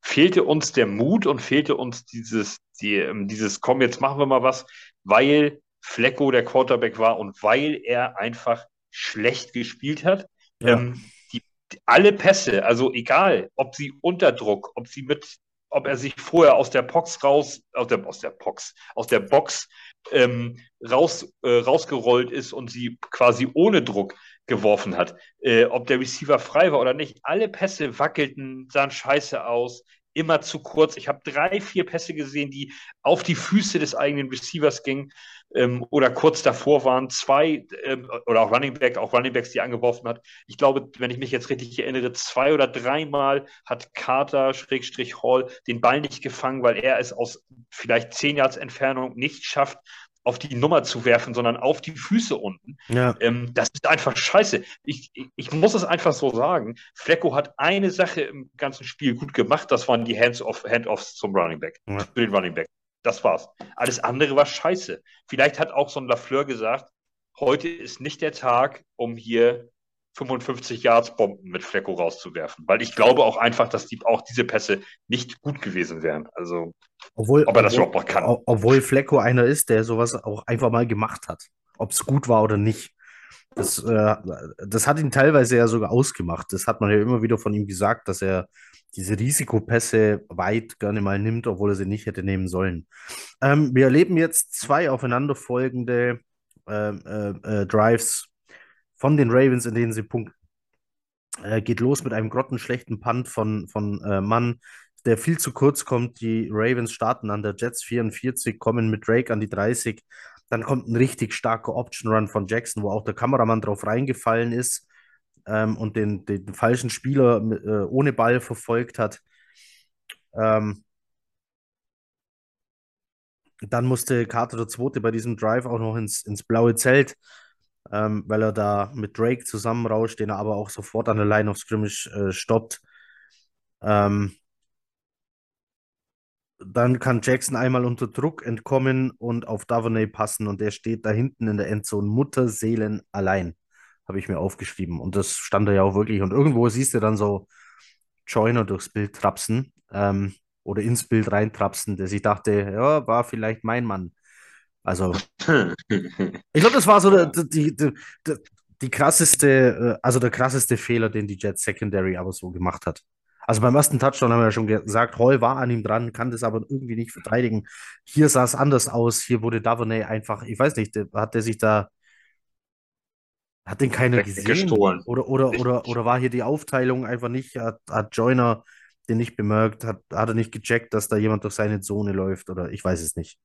fehlte uns der Mut und fehlte uns dieses, die, ähm, dieses, komm, jetzt machen wir mal was, weil Flecko der Quarterback war und weil er einfach schlecht gespielt hat. Ja. Ähm, die, alle Pässe, also egal, ob sie unter Druck, ob sie mit, ob er sich vorher aus der Box raus, aus der, aus der Box, aus der Box ähm, raus, äh, rausgerollt ist und sie quasi ohne Druck geworfen hat. Äh, ob der Receiver frei war oder nicht, alle Pässe wackelten, sahen scheiße aus, immer zu kurz. Ich habe drei, vier Pässe gesehen, die auf die Füße des eigenen Receivers gingen ähm, oder kurz davor waren. Zwei ähm, oder auch Running Back, auch Running Backs, die angeworfen hat. Ich glaube, wenn ich mich jetzt richtig erinnere, zwei oder dreimal hat Carter Schrägstrich Hall den Ball nicht gefangen, weil er es aus vielleicht zehn Yards Entfernung nicht schafft, auf die Nummer zu werfen, sondern auf die Füße unten. Ja. Ähm, das ist einfach scheiße. Ich, ich, muss es einfach so sagen. Flecko hat eine Sache im ganzen Spiel gut gemacht, das waren die Hands-off, Handoffs zum Running Back, ja. für den Running Back. Das war's. Alles andere war scheiße. Vielleicht hat auch so ein Lafleur gesagt, heute ist nicht der Tag, um hier 55 Yards Bomben mit Flecko rauszuwerfen, weil ich glaube auch einfach, dass die, auch diese Pässe nicht gut gewesen wären. Also, obwohl, ob er das obwohl, überhaupt kann. Obwohl Flecko einer ist, der sowas auch einfach mal gemacht hat, ob es gut war oder nicht. Das, äh, das hat ihn teilweise ja sogar ausgemacht. Das hat man ja immer wieder von ihm gesagt, dass er diese Risikopässe weit gerne mal nimmt, obwohl er sie nicht hätte nehmen sollen. Ähm, wir erleben jetzt zwei aufeinanderfolgende äh, äh, äh Drives von den Ravens, in denen sie punkten. Äh, geht los mit einem grottenschlechten Punt von, von äh, Mann, der viel zu kurz kommt. Die Ravens starten an der Jets 44, kommen mit Drake an die 30. Dann kommt ein richtig starker Option Run von Jackson, wo auch der Kameramann drauf reingefallen ist ähm, und den, den, falschen Spieler äh, ohne Ball verfolgt hat. Ähm, dann musste Carter der Zweite bei diesem Drive auch noch ins, ins blaue Zelt ähm, weil er da mit Drake zusammenrauscht, den er aber auch sofort an der Line of Scrimmage äh, stoppt. Ähm, dann kann Jackson einmal unter Druck entkommen und auf Davonay passen und er steht da hinten in der Endzone Mutterseelen allein, habe ich mir aufgeschrieben. Und das stand da ja auch wirklich. Und irgendwo siehst du dann so Joiner durchs Bild trapsen ähm, oder ins Bild reintrapsen, der sich dachte, ja, war vielleicht mein Mann. Also, *laughs* ich glaube, das war so die, die, die, die, krasseste, äh, also der krasseste Fehler, den die Jets Secondary aber so gemacht hat. Also beim ersten Touchdown haben wir ja schon gesagt, Hall war an ihm dran, kann das aber irgendwie nicht verteidigen. Hier sah es anders aus. Hier wurde Davonay einfach, ich weiß nicht, hat der sich da, hat den keiner gesehen? Gestohlen. Oder, oder, oder, oder war hier die Aufteilung einfach nicht, hat, hat Joyner den nicht bemerkt, hat, hat er nicht gecheckt, dass da jemand durch seine Zone läuft oder ich weiß es nicht.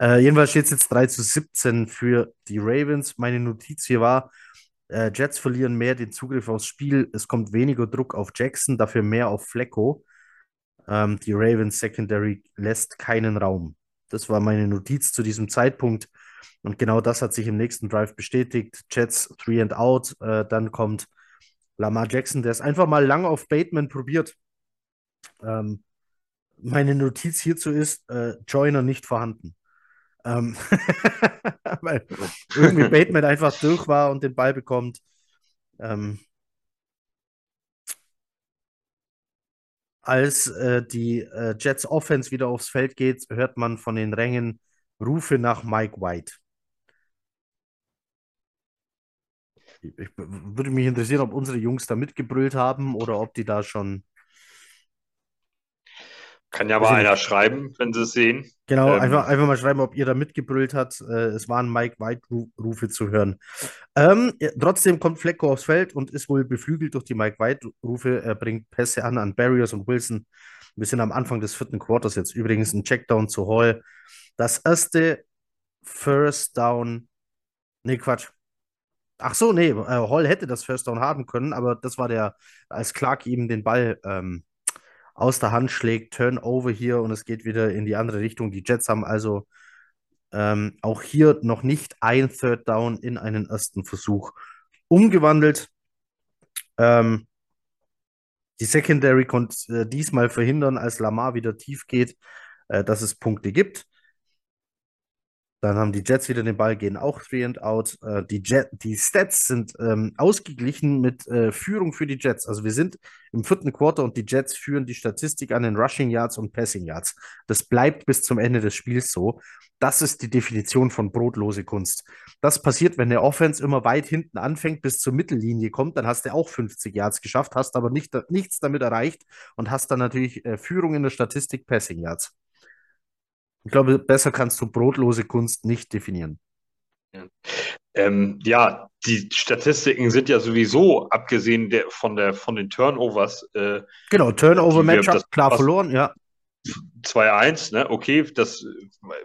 Äh, jedenfalls steht es jetzt 3 zu 17 für die Ravens. Meine Notiz hier war, äh, Jets verlieren mehr den Zugriff aufs Spiel. Es kommt weniger Druck auf Jackson, dafür mehr auf Flecko. Ähm, die Ravens Secondary lässt keinen Raum. Das war meine Notiz zu diesem Zeitpunkt. Und genau das hat sich im nächsten Drive bestätigt. Jets three and out. Äh, dann kommt Lamar Jackson, der es einfach mal lang auf Bateman probiert. Ähm, meine Notiz hierzu ist, äh, Joiner nicht vorhanden. Ähm, *laughs* weil irgendwie *laughs* Bateman einfach durch war und den Ball bekommt. Ähm, als äh, die äh, Jets Offense wieder aufs Feld geht, hört man von den Rängen Rufe nach Mike White. Ich, ich würde mich interessieren, ob unsere Jungs da mitgebrüllt haben oder ob die da schon kann ja mal einer schreiben, wenn sie es sehen. Genau, ähm, einfach, einfach mal schreiben, ob ihr da mitgebrüllt habt. Äh, es waren Mike White-Rufe zu hören. Ähm, trotzdem kommt Flecko aufs Feld und ist wohl beflügelt durch die Mike White-Rufe. Er bringt Pässe an an Barriers und Wilson. Wir sind am Anfang des vierten Quarters jetzt übrigens ein Checkdown zu Hall. Das erste First Down. Nee, Quatsch. Ach so, nee, äh, Hall hätte das First Down haben können, aber das war der, als Clark ihm den Ball ähm, aus der Hand schlägt, Turnover hier und es geht wieder in die andere Richtung. Die Jets haben also Ähm, auch hier noch nicht ein Third Down in einen ersten Versuch umgewandelt. Ähm, die Secondary konnte äh, diesmal verhindern, als Lamar wieder tief geht, äh, dass es Punkte gibt. Dann haben die Jets wieder den Ball, gehen auch three and out. Äh, die, Jet, die Stats sind ähm, ausgeglichen mit äh, Führung für die Jets. Also wir sind im vierten Quarter und die Jets führen die Statistik an den Rushing Yards und Passing Yards. Das bleibt bis zum Ende des Spiels so. Das ist die Definition von brotlose Kunst. Das passiert, wenn der Offense immer weit hinten anfängt, bis zur Mittellinie kommt, dann hast du auch 50 Yards geschafft, hast aber nicht, nichts damit erreicht und hast dann natürlich äh, Führung in der Statistik Passing Yards. Ich glaube, besser kannst du brotlose Kunst nicht definieren. Ja. Ähm, ja, die Statistiken sind ja sowieso, abgesehen der, von, der, von den Turnovers. Äh, genau, Turnover-Matchup, klar verloren, ja. 2-1, ne, okay, das,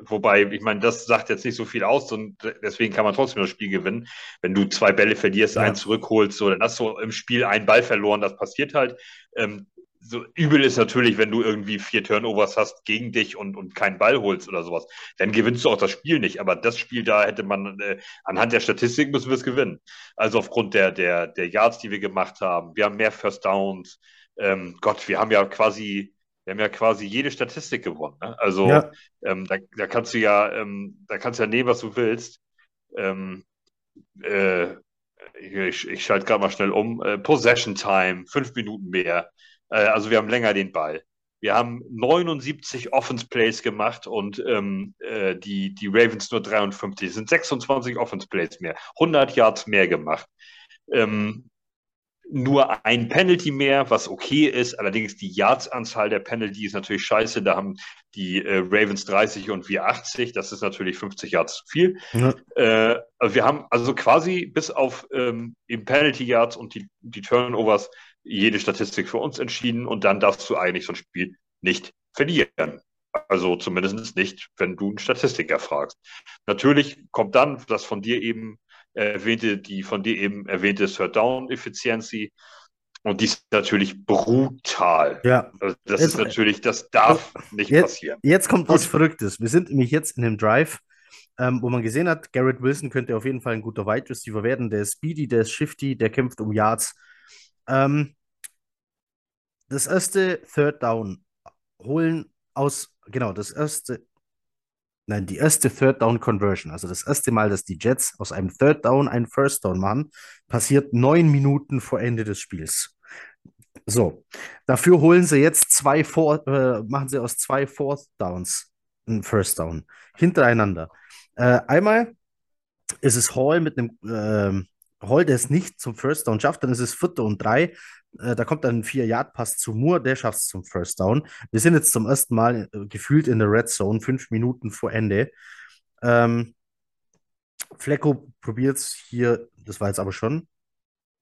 wobei, ich meine, das sagt jetzt nicht so viel aus und deswegen kann man trotzdem das Spiel gewinnen. Wenn du zwei Bälle verlierst, ja. einen zurückholst, so, dann hast du im Spiel einen Ball verloren, das passiert halt. Ähm, so übel ist natürlich, wenn du irgendwie vier Turnovers hast gegen dich und, und keinen Ball holst oder sowas. Dann gewinnst du auch das Spiel nicht. Aber das Spiel da hätte man, äh, anhand der Statistik müssen wir es gewinnen. Also aufgrund der, der, der Yards, die wir gemacht haben. Wir haben mehr First Downs. Ähm, Gott, wir haben ja quasi, wir haben ja quasi jede Statistik gewonnen. Ne? Also ja. ähm, da, da kannst du ja, ähm, da kannst du ja nehmen, was du willst. Ähm, äh, ich, ich schalte gerade mal schnell um. Äh, Possession Time, fünf Minuten mehr. Äh, also wir haben länger den Ball. Wir haben 79 Offense Plays gemacht und ähm, äh, die, die Ravens nur 53. Es sind 26 Offense Plays mehr, 100 Yards mehr gemacht. Ähm, nur ein Penalty mehr, was okay ist. Allerdings die Yards-Anzahl der Penalty ist natürlich scheiße. Da haben die äh, Ravens 30 und wir 80. Das ist natürlich 50 Yards zu viel. Ja. Äh, wir haben also quasi bis auf ähm, eben Penalty Yards und die, die Turnovers jede Statistik für uns entschieden und dann darfst du eigentlich so ein Spiel nicht verlieren. Also zumindest nicht, wenn du einen Statistiker fragst. Natürlich kommt dann das von dir eben erwähnte, die von dir eben erwähnte Third Down Efficiency. Und die ist natürlich brutal. Ja. Also das jetzt, ist natürlich, das darf nicht jetzt, passieren. Jetzt kommt was Verrücktes. Wir sind nämlich jetzt in dem Drive, ähm, wo man gesehen hat, Garrett Wilson könnte auf jeden Fall ein guter Wide Receiver werden. Der ist speedy, der ist shifty, der kämpft um Yards. Ähm, das erste Third Down holen aus, genau, das erste, nein, die erste Third Down Conversion, also das erste Mal, dass die Jets aus einem Third Down einen First Down machen, passiert neun Minuten vor Ende des Spiels. So, dafür holen sie jetzt zwei, Four, äh, machen sie aus zwei Fourth Downs einen First Down hintereinander. Äh, einmal ist es Hall mit einem äh, Hall, der es nicht zum First Down schafft, dann ist es Vierter und drei. Äh, da kommt dann ein Vier-Yard-Pass zu Moore, der schafft es zum First Down. Wir sind jetzt zum ersten Mal äh, gefühlt in der Red Zone, fünf Minuten vor Ende. Ähm, Flecko probiert es hier, das war jetzt aber schon.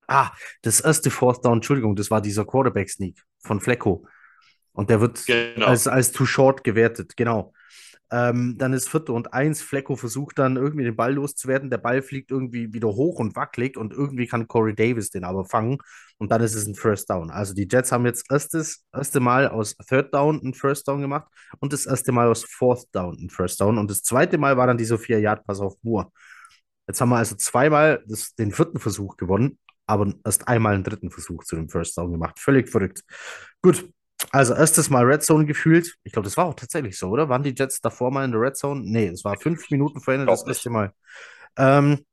Ah, das erste Fourth Down, Entschuldigung, das war dieser Quarterback-Sneak von Flecko. Und der wird genau. als, als too short gewertet, genau. Ähm, dann ist Vierte und Eins. Flecko versucht dann irgendwie den Ball loszuwerden. Der Ball fliegt irgendwie wieder hoch und wackelig und irgendwie kann Corey Davis den aber fangen und dann ist es ein First Down. Also die Jets haben jetzt erstes erste Mal aus Third Down ein First Down gemacht und das erste Mal aus Fourth Down ein First Down und das zweite Mal war dann dieser vier Yard Pass auf Moore. Jetzt haben wir also zweimal das, den vierten Versuch gewonnen, aber erst einmal einen dritten Versuch zu dem First Down gemacht. Völlig verrückt. Gut, also erstes Mal Red Zone gefühlt. Ich glaube, das war auch tatsächlich so, oder? Waren die Jets davor mal in der Red Zone? Nee, es war fünf Minuten vor Ende das erste Mal. Ähm,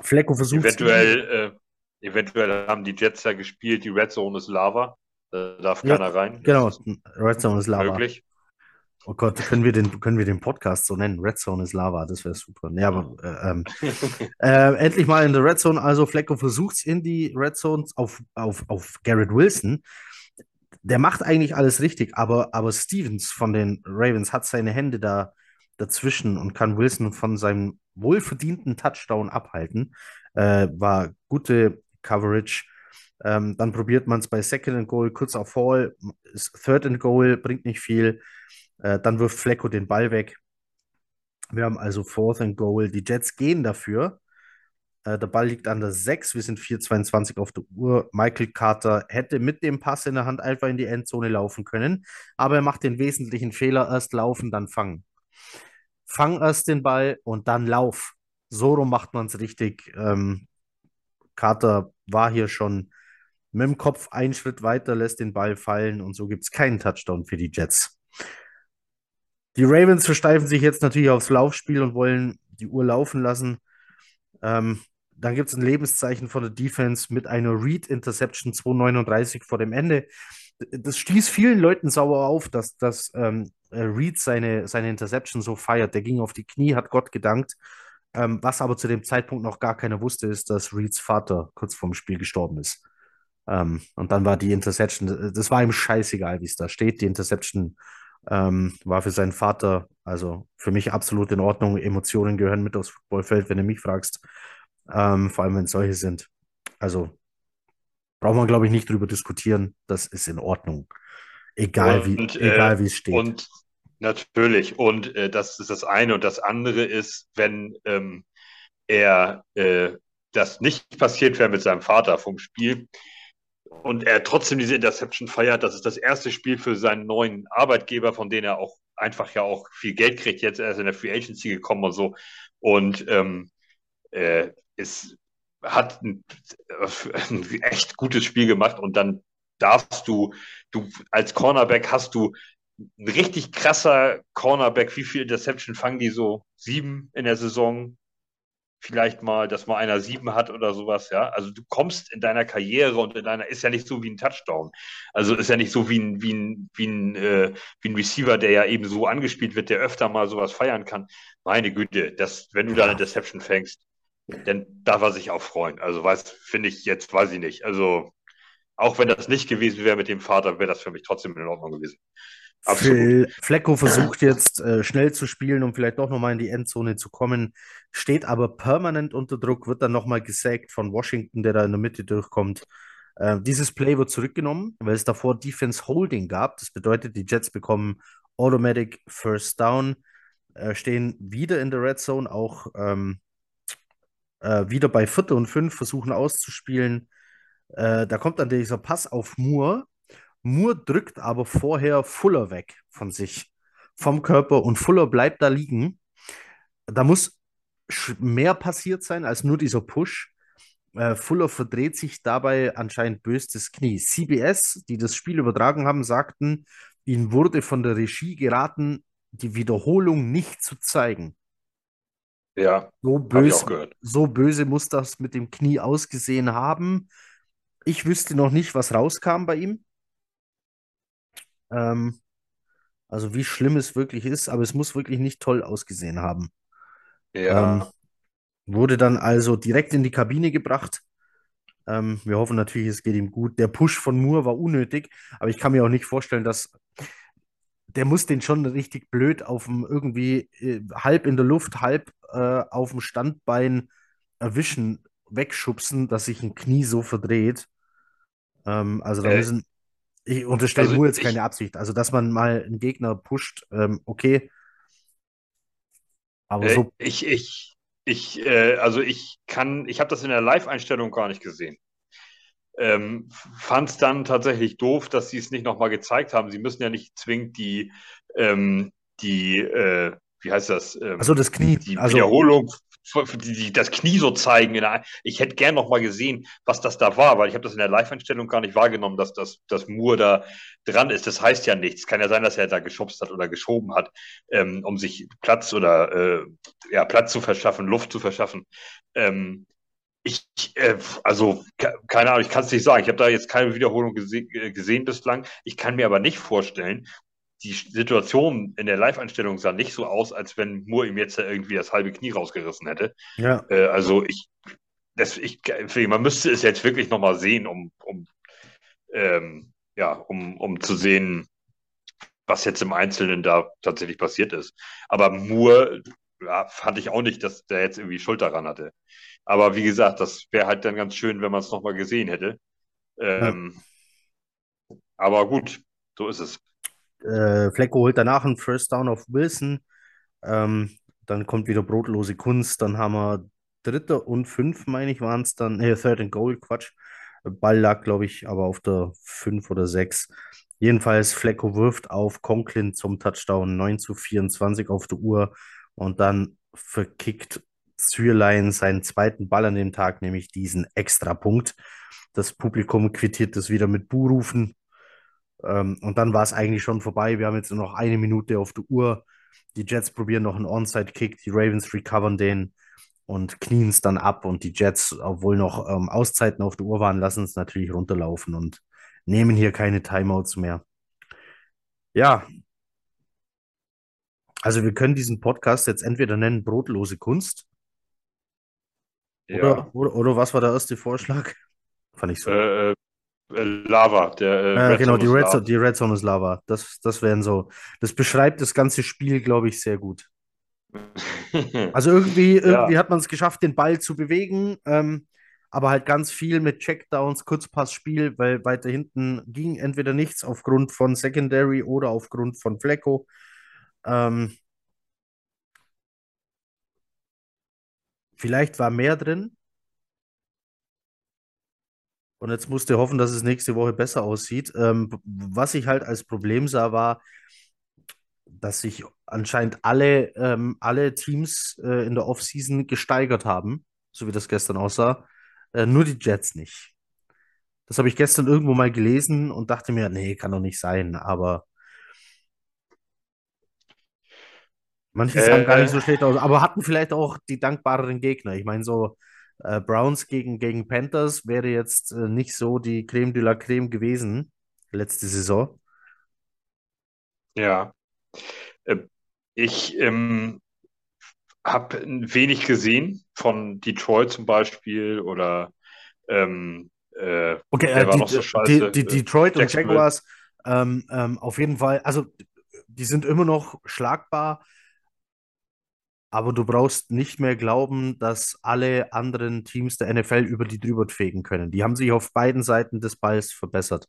Flecko versucht. Eventuell, äh, eventuell haben die Jets ja gespielt, die Red Zone ist Lava. Da darf ja, keiner rein. Genau, Red Zone ist Lava. Möglich. Oh Gott, können wir den, können wir den Podcast so nennen? Red Zone ist Lava, das wäre super. Nee, aber äh, ähm, *laughs* äh, endlich mal in der Red Zone. Also Flecko versucht es in die Red Zone auf, auf, auf Garrett Wilson der macht eigentlich alles richtig, aber, aber Stevens von den Ravens hat seine Hände da dazwischen und kann Wilson von seinem wohlverdienten Touchdown abhalten. Äh, war gute Coverage. Ähm, dann probiert man es bei Second and Goal kurz auf Fall. Third and Goal bringt nicht viel. Äh, dann wirft Flecko den Ball weg. Wir haben also Fourth and Goal. Die Jets gehen dafür. Äh, der Ball liegt an der 6. Wir sind 4,22 auf der Uhr. Michael Carter hätte mit dem Pass in der Hand einfach in die Endzone laufen können, aber er macht den wesentlichen Fehler: erst laufen, dann fangen. fang erst den Ball und dann lauf. So rum macht man es richtig. Ähm, Carter war hier schon mit dem Kopf einen Schritt weiter, lässt den Ball fallen und so gibt es keinen Touchdown für die Jets. Die Ravens versteifen sich jetzt natürlich aufs Laufspiel und wollen die Uhr laufen lassen. Ähm, dann gibt es ein Lebenszeichen von der Defense mit einer Read-Interception 239 vor dem Ende. Das stieß vielen Leuten sauer auf, dass, dass ähm, Reed seine, seine Interception so feiert. Der ging auf die Knie, hat Gott gedankt. Ähm, was aber zu dem Zeitpunkt noch gar keiner wusste, ist, dass Reeds Vater kurz vorm Spiel gestorben ist. Ähm, und dann war die Interception, das war ihm scheißegal, wie es da steht. Die Interception ähm, war für seinen Vater, also für mich absolut in Ordnung. Emotionen gehören mit aufs Footballfeld, wenn du mich fragst. Ähm, vor allem, wenn es solche sind. Also braucht man, glaube ich, nicht drüber diskutieren. Das ist in Ordnung. Egal, und, wie, egal äh, wie es steht. Und natürlich. Und äh, das ist das eine. Und das andere ist, wenn ähm, er äh, das nicht passiert wäre mit seinem Vater vom Spiel, und er trotzdem diese Interception feiert. Das ist das erste Spiel für seinen neuen Arbeitgeber, von dem er auch einfach ja auch viel Geld kriegt. Jetzt er ist in der Free Agency gekommen und so. Und ähm, äh, es hat ein, ein, echt gutes Spiel gemacht und dann darfst du, du als Cornerback hast du ein richtig krasser Cornerback. Wie viel Interception fangen die so? Sieben in der Saison? vielleicht mal, dass mal einer sieben hat oder sowas, ja. Also du kommst in deiner Karriere und in deiner, ist ja nicht so wie ein Touchdown. Also ist ja nicht so wie ein, wie ein, wie ein, äh, wie ein Receiver, der ja eben so angespielt wird, der öfter mal sowas feiern kann. Meine Güte, das, wenn du da eine Deception fängst, dann darf er sich auch freuen. Also weiß, finde ich jetzt, weiß ich nicht. Also auch wenn das nicht gewesen wäre mit dem Vater, wäre das für mich trotzdem in Ordnung gewesen. Phil Flecko versucht jetzt äh, schnell zu spielen, um vielleicht doch nochmal in die Endzone zu kommen, steht aber permanent unter Druck, wird dann nochmal gesägt von Washington, der da in der Mitte durchkommt. Äh, dieses Play wird zurückgenommen, weil es davor Defense Holding gab. Das bedeutet, die Jets bekommen Automatic First Down, äh, stehen wieder in der Red Zone, auch ähm, äh, wieder bei Viertel und Fünf, versuchen auszuspielen. Äh, da kommt dann dieser Pass auf Moore Moore drückt aber vorher Fuller weg von sich, vom Körper und Fuller bleibt da liegen. Da muss mehr passiert sein als nur dieser Push. Äh, Fuller verdreht sich dabei anscheinend bös das Knie. CBS, die das Spiel übertragen haben, sagten, ihnen wurde von der Regie geraten, die Wiederholung nicht zu zeigen. Ja, so böse, so böse muss das mit dem Knie ausgesehen haben. Ich wüsste noch nicht, was rauskam bei ihm. Ähm, also wie schlimm es wirklich ist, aber es muss wirklich nicht toll ausgesehen haben. Ja. Ähm, wurde dann also direkt in die Kabine gebracht. Ähm, wir hoffen natürlich, es geht ihm gut. Der Push von Moore war unnötig, aber ich kann mir auch nicht vorstellen, dass der muss den schon richtig blöd auf dem irgendwie äh, halb in der Luft, halb äh, auf dem Standbein erwischen, wegschubsen, dass sich ein Knie so verdreht. Ähm, also da äh, müssen ich unterstelle also nur jetzt keine Absicht. Also, dass man mal einen Gegner pusht, ähm, okay. Aber äh, so. Ich, ich, ich, äh, also ich kann, ich habe das in der Live-Einstellung gar nicht gesehen. Ähm, Fand es dann tatsächlich doof, dass sie es nicht nochmal gezeigt haben. Sie müssen ja nicht zwingend die, ähm, die, äh, wie heißt das? Ähm, also das Knie. Die also, Wiederholung die, die das Knie so zeigen. Ich hätte gern noch mal gesehen, was das da war, weil ich habe das in der Live-Einstellung gar nicht wahrgenommen, dass das dass Moore da dran ist. Das heißt ja nichts. Kann ja sein, dass er da geschubst hat oder geschoben hat, ähm, um sich Platz oder äh, ja Platz zu verschaffen, Luft zu verschaffen. Ähm, ich, äh, also, keine Ahnung, ich kann es nicht sagen. Ich habe da jetzt keine Wiederholung gese gesehen bislang. Ich kann mir aber nicht vorstellen, die Situation in der Live-Einstellung sah nicht so aus, als wenn Moore ihm jetzt irgendwie das halbe Knie rausgerissen hätte. Ja. Äh, also ich, das, ich, man müsste es jetzt wirklich nochmal sehen, um, um, ähm, ja, um, um zu sehen, was jetzt im Einzelnen da tatsächlich passiert ist. Aber Moore ja, fand ich auch nicht, dass der jetzt irgendwie Schuld daran hatte. Aber wie gesagt, das wäre halt dann ganz schön, wenn man es nochmal gesehen hätte. Ähm, ja. Aber gut, so ist es. Äh, Flecko holt danach einen First Down auf Wilson. Ähm, dann kommt wieder brotlose Kunst. Dann haben wir dritter und fünf, meine ich, waren es dann. Äh, Third and Goal, Quatsch. Ball lag, glaube ich, aber auf der fünf oder sechs. Jedenfalls, Flecko wirft auf Conklin zum Touchdown 9 zu 24 auf der Uhr. Und dann verkickt Zürlein seinen zweiten Ball an dem Tag, nämlich diesen Extrapunkt. Das Publikum quittiert das wieder mit Buhrufen. Ähm, und dann war es eigentlich schon vorbei. Wir haben jetzt nur noch eine Minute auf der Uhr. Die Jets probieren noch einen Onside-Kick, die Ravens recovern den und knien es dann ab. Und die Jets, obwohl noch ähm, Auszeiten auf der Uhr waren, lassen es natürlich runterlaufen und nehmen hier keine Timeouts mehr. Ja, also wir können diesen Podcast jetzt entweder nennen Brotlose Kunst. Ja. Oder, oder, oder was war der erste Vorschlag? Fand ich so. Äh, äh, Lava, der äh, Red genau, Zone die Red. Zone, die Red Zone ist Lava. Das, das wären so. Das beschreibt das ganze Spiel, glaube ich, sehr gut. *laughs* Also irgendwie, irgendwie hat man es geschafft, den Ball zu bewegen, ähm, aber halt ganz viel mit Checkdowns, Kurzpassspiel, weil weiter hinten ging entweder nichts aufgrund von Secondary oder aufgrund von Flecko. Ähm, vielleicht war mehr drin. Und jetzt musst du hoffen, dass es nächste Woche besser aussieht. Ähm, was ich halt als Problem sah, war, dass sich anscheinend alle, ähm, alle Teams äh, in der Offseason gesteigert haben, so wie das gestern aussah. Äh, nur die Jets nicht. Das habe ich gestern irgendwo mal gelesen und dachte mir, nee, kann doch nicht sein. Aber manche sahen gar nicht so Äh, schlecht aus, aber hatten vielleicht auch die dankbareren Gegner. Ich meine, so äh, Browns gegen, gegen Panthers wäre jetzt äh, nicht so die Creme de la Creme gewesen letzte Saison. ja. Äh, ich ähm, habe wenig gesehen von Detroit zum Beispiel oder ähm, äh, Okay, äh, die, so die, scheiße? die Äh, Detroit und. Jaguars ähm, ähm, auf jeden Fall, also die sind immer noch schlagbar, aber du brauchst nicht mehr glauben, dass alle anderen Teams der NFL über die drüber fegen können. Die haben sich auf beiden Seiten des Balls verbessert.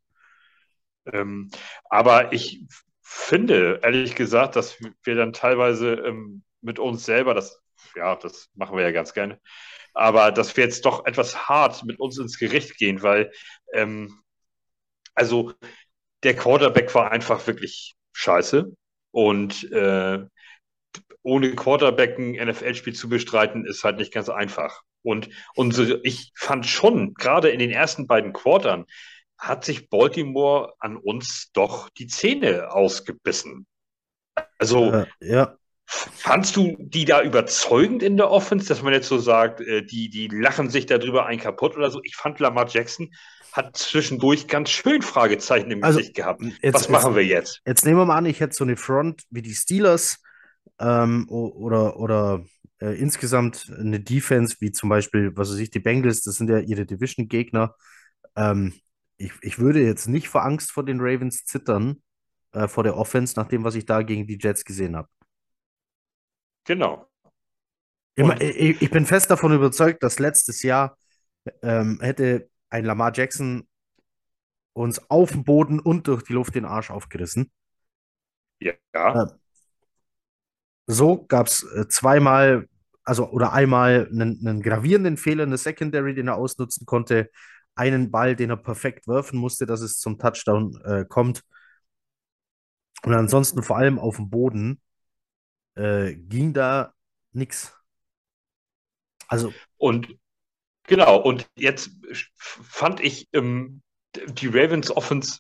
Ähm, aber ich finde, ehrlich gesagt, dass wir dann teilweise ähm, mit uns selber, das, ja, das machen wir ja ganz gerne, aber dass wir jetzt doch etwas hart mit uns ins Gericht gehen, weil, ähm, also der Quarterback war einfach wirklich scheiße und äh, ohne Quarterback ein NFL-Spiel zu bestreiten, ist halt nicht ganz einfach. Und unsere, ich fand schon, gerade in den ersten beiden Quartern, hat sich Baltimore an uns doch die Zähne ausgebissen. Also Äh, ja, fandst du die da überzeugend in der Offense, dass man jetzt so sagt, äh, die, die lachen sich darüber ein kaputt oder so? Ich fand Lamar Jackson hat zwischendurch ganz schön Fragezeichen im also Gesicht gehabt. jetzt, Was jetzt, machen wir jetzt? jetzt nehmen wir mal an, ich hätte so eine Front wie die Steelers ähm, oder, oder äh, insgesamt eine Defense wie zum Beispiel, was weiß ich, die Bengals, das sind ja ihre Division-Gegner. Ähm, ich, ich würde jetzt nicht vor Angst vor den Ravens zittern, äh, vor der Offense, nach dem, was ich da gegen die Jets gesehen habe. Genau. Immer, ich, ich bin fest davon überzeugt, dass letztes Jahr ähm, hätte ein Lamar Jackson uns auf dem Boden und durch die Luft den Arsch aufgerissen. ja, Äh, so gab es äh, zweimal, also oder einmal einen, einen gravierenden Fehler in der Secondary, den er ausnutzen konnte, einen Ball, den er perfekt werfen musste, dass es zum Touchdown äh, kommt. Und ansonsten vor allem auf dem Boden äh, ging da nichts. Also, Und genau, und jetzt fand ich ähm, die Ravens Offense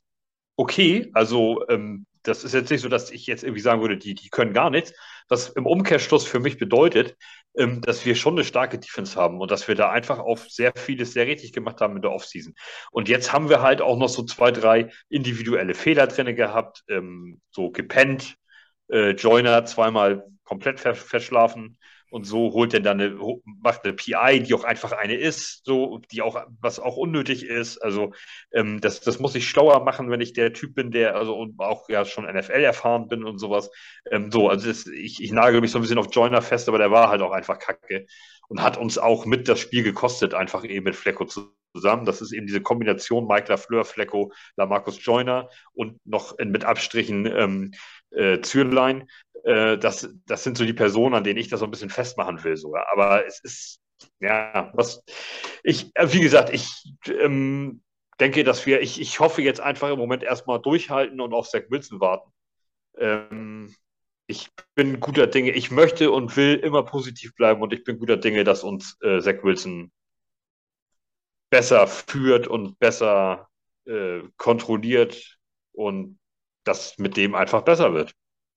okay. Also, ähm, das ist jetzt nicht so, dass ich jetzt irgendwie sagen würde, die, die können gar nichts. Was im Umkehrschluss für mich bedeutet, ähm, dass wir schon eine starke Defense haben und dass wir da einfach auf sehr vieles sehr richtig gemacht haben in der Offseason. Und jetzt haben wir halt auch noch so zwei, drei individuelle Fehler drin gehabt, ähm, so gepennt, äh, Joiner zweimal komplett ver verschlafen und so holt er dann eine, macht eine PI, die auch einfach eine ist, so, die auch, was auch unnötig ist. Also, ähm, das, das muss ich schlauer machen, wenn ich der Typ bin, der, also und auch ja schon NFL erfahren bin und sowas. Ähm, so, also das, ich, ich nagel mich so ein bisschen auf Joiner fest, aber der war halt auch einfach kacke und hat uns auch mit das Spiel gekostet, einfach eben mit Flecko zusammen. Das ist eben diese Kombination Mike Lafleur, Flecko, Lamarcus Joyner und noch in, mit Abstrichen ähm, äh, Zürlein. Äh, das, das sind so die Personen, an denen ich das so ein bisschen festmachen will sogar. Aber es ist, ja, was, ich, äh, wie gesagt, ich ähm, denke, dass wir, ich, ich hoffe jetzt einfach im Moment erstmal durchhalten und auf Zach Wilson warten. Ähm, ich bin guter Dinge. Ich möchte und will immer positiv bleiben und ich bin guter Dinge, dass uns äh, Zach Wilson besser führt und besser äh, kontrolliert und das mit dem einfach besser wird.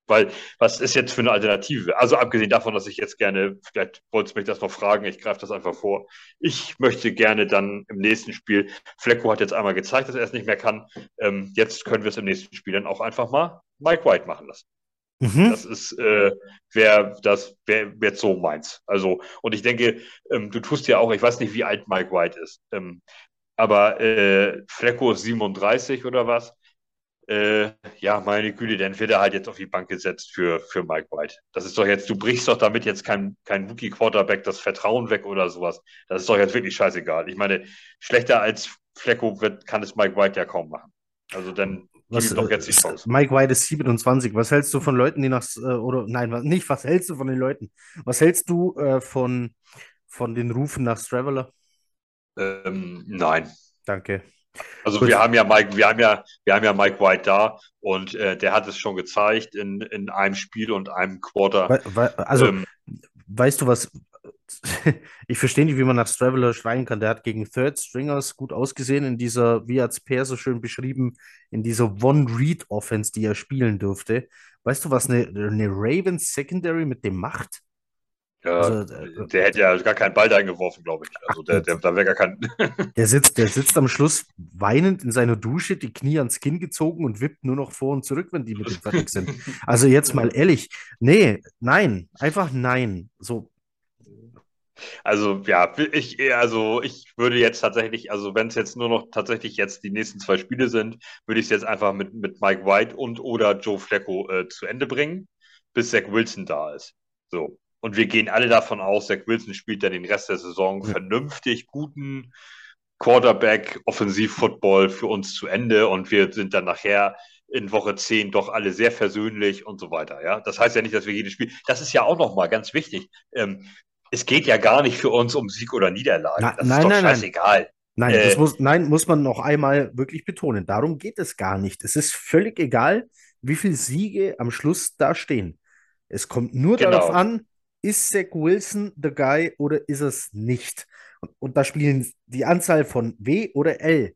Weil, was ist jetzt für eine Alternative? Also abgesehen davon, dass ich jetzt gerne, vielleicht wolltest du mich das noch fragen, ich greife das einfach vor. Ich möchte gerne dann im nächsten Spiel, Flecko hat jetzt einmal gezeigt, dass er es nicht mehr kann. Ähm, jetzt können wir es im nächsten Spiel dann auch einfach mal Mike White machen lassen. Mhm. Das ist, äh, wer das wäre jetzt so meins. Also, und ich denke, ähm, du tust ja auch, ich weiß nicht, wie alt Mike White ist, ähm, aber äh, Flecko ist 37 oder was? Äh, ja, meine Güte, dann wird er halt jetzt auf die Bank gesetzt für, für Mike White. Das ist doch jetzt, du brichst doch damit jetzt kein, kein Rookie-Quarterback das Vertrauen weg oder sowas. Das ist doch jetzt wirklich scheißegal. Ich meine, schlechter als Flecko wird, kann es Mike White ja kaum machen. Also dann was, doch jetzt die äh, Chance. Mike White ist 27. Was hältst du von Leuten, die nach, äh, oder nein, nicht, was hältst du von den Leuten? Was hältst du äh, von, von den Rufen nach Straveler? Ähm, nein. Danke. Also wir haben ja Mike, wir haben ja, wir haben ja Mike White da und äh, der hat es schon gezeigt in, in einem Spiel und einem Quarter. We we also ähm, weißt du was? *laughs* ich verstehe nicht, wie man nach Straveler schreien kann. Der hat gegen Third Stringers gut ausgesehen in dieser, wie hat es Per so schön beschrieben, in dieser One-Read-Offense, die er spielen durfte. Weißt du, was eine, eine Ravens Secondary mit dem macht? Ja, also, der, der hätte ja gar keinen Ball eingeworfen, glaube ich. Also der, der, *laughs* da wäre gar kein. *laughs* der, sitzt, der sitzt am Schluss weinend in seiner Dusche, die Knie ans Kinn gezogen und wippt nur noch vor und zurück, wenn die mit dem fertig sind. Also jetzt mal *laughs* ehrlich, nee, nein, einfach nein. So. Also ja, ich, also ich würde jetzt tatsächlich, also wenn es jetzt nur noch tatsächlich jetzt die nächsten zwei Spiele sind, würde ich es jetzt einfach mit, mit Mike White und oder Joe Flacco äh, zu Ende bringen, bis Zach Wilson da ist. So. Und wir gehen alle davon aus, Zach Wilson spielt dann den Rest der Saison vernünftig guten Quarterback, Offensiv-Football für uns zu Ende und wir sind dann nachher in Woche 10 doch alle sehr versöhnlich und so weiter. Ja, das heißt ja nicht, dass wir jedes Spiel, das ist ja auch nochmal ganz wichtig. Ähm, es geht ja gar nicht für uns um Sieg oder Niederlage. Na, das nein, ist doch nein, scheißegal. Nein, äh, muss, nein, muss man noch einmal wirklich betonen. Darum geht es gar nicht. Es ist völlig egal, wie viele Siege am Schluss da stehen. Es kommt nur genau. darauf an, ist Zach Wilson the guy oder ist es nicht? Und, und, da spielen die Anzahl von W oder L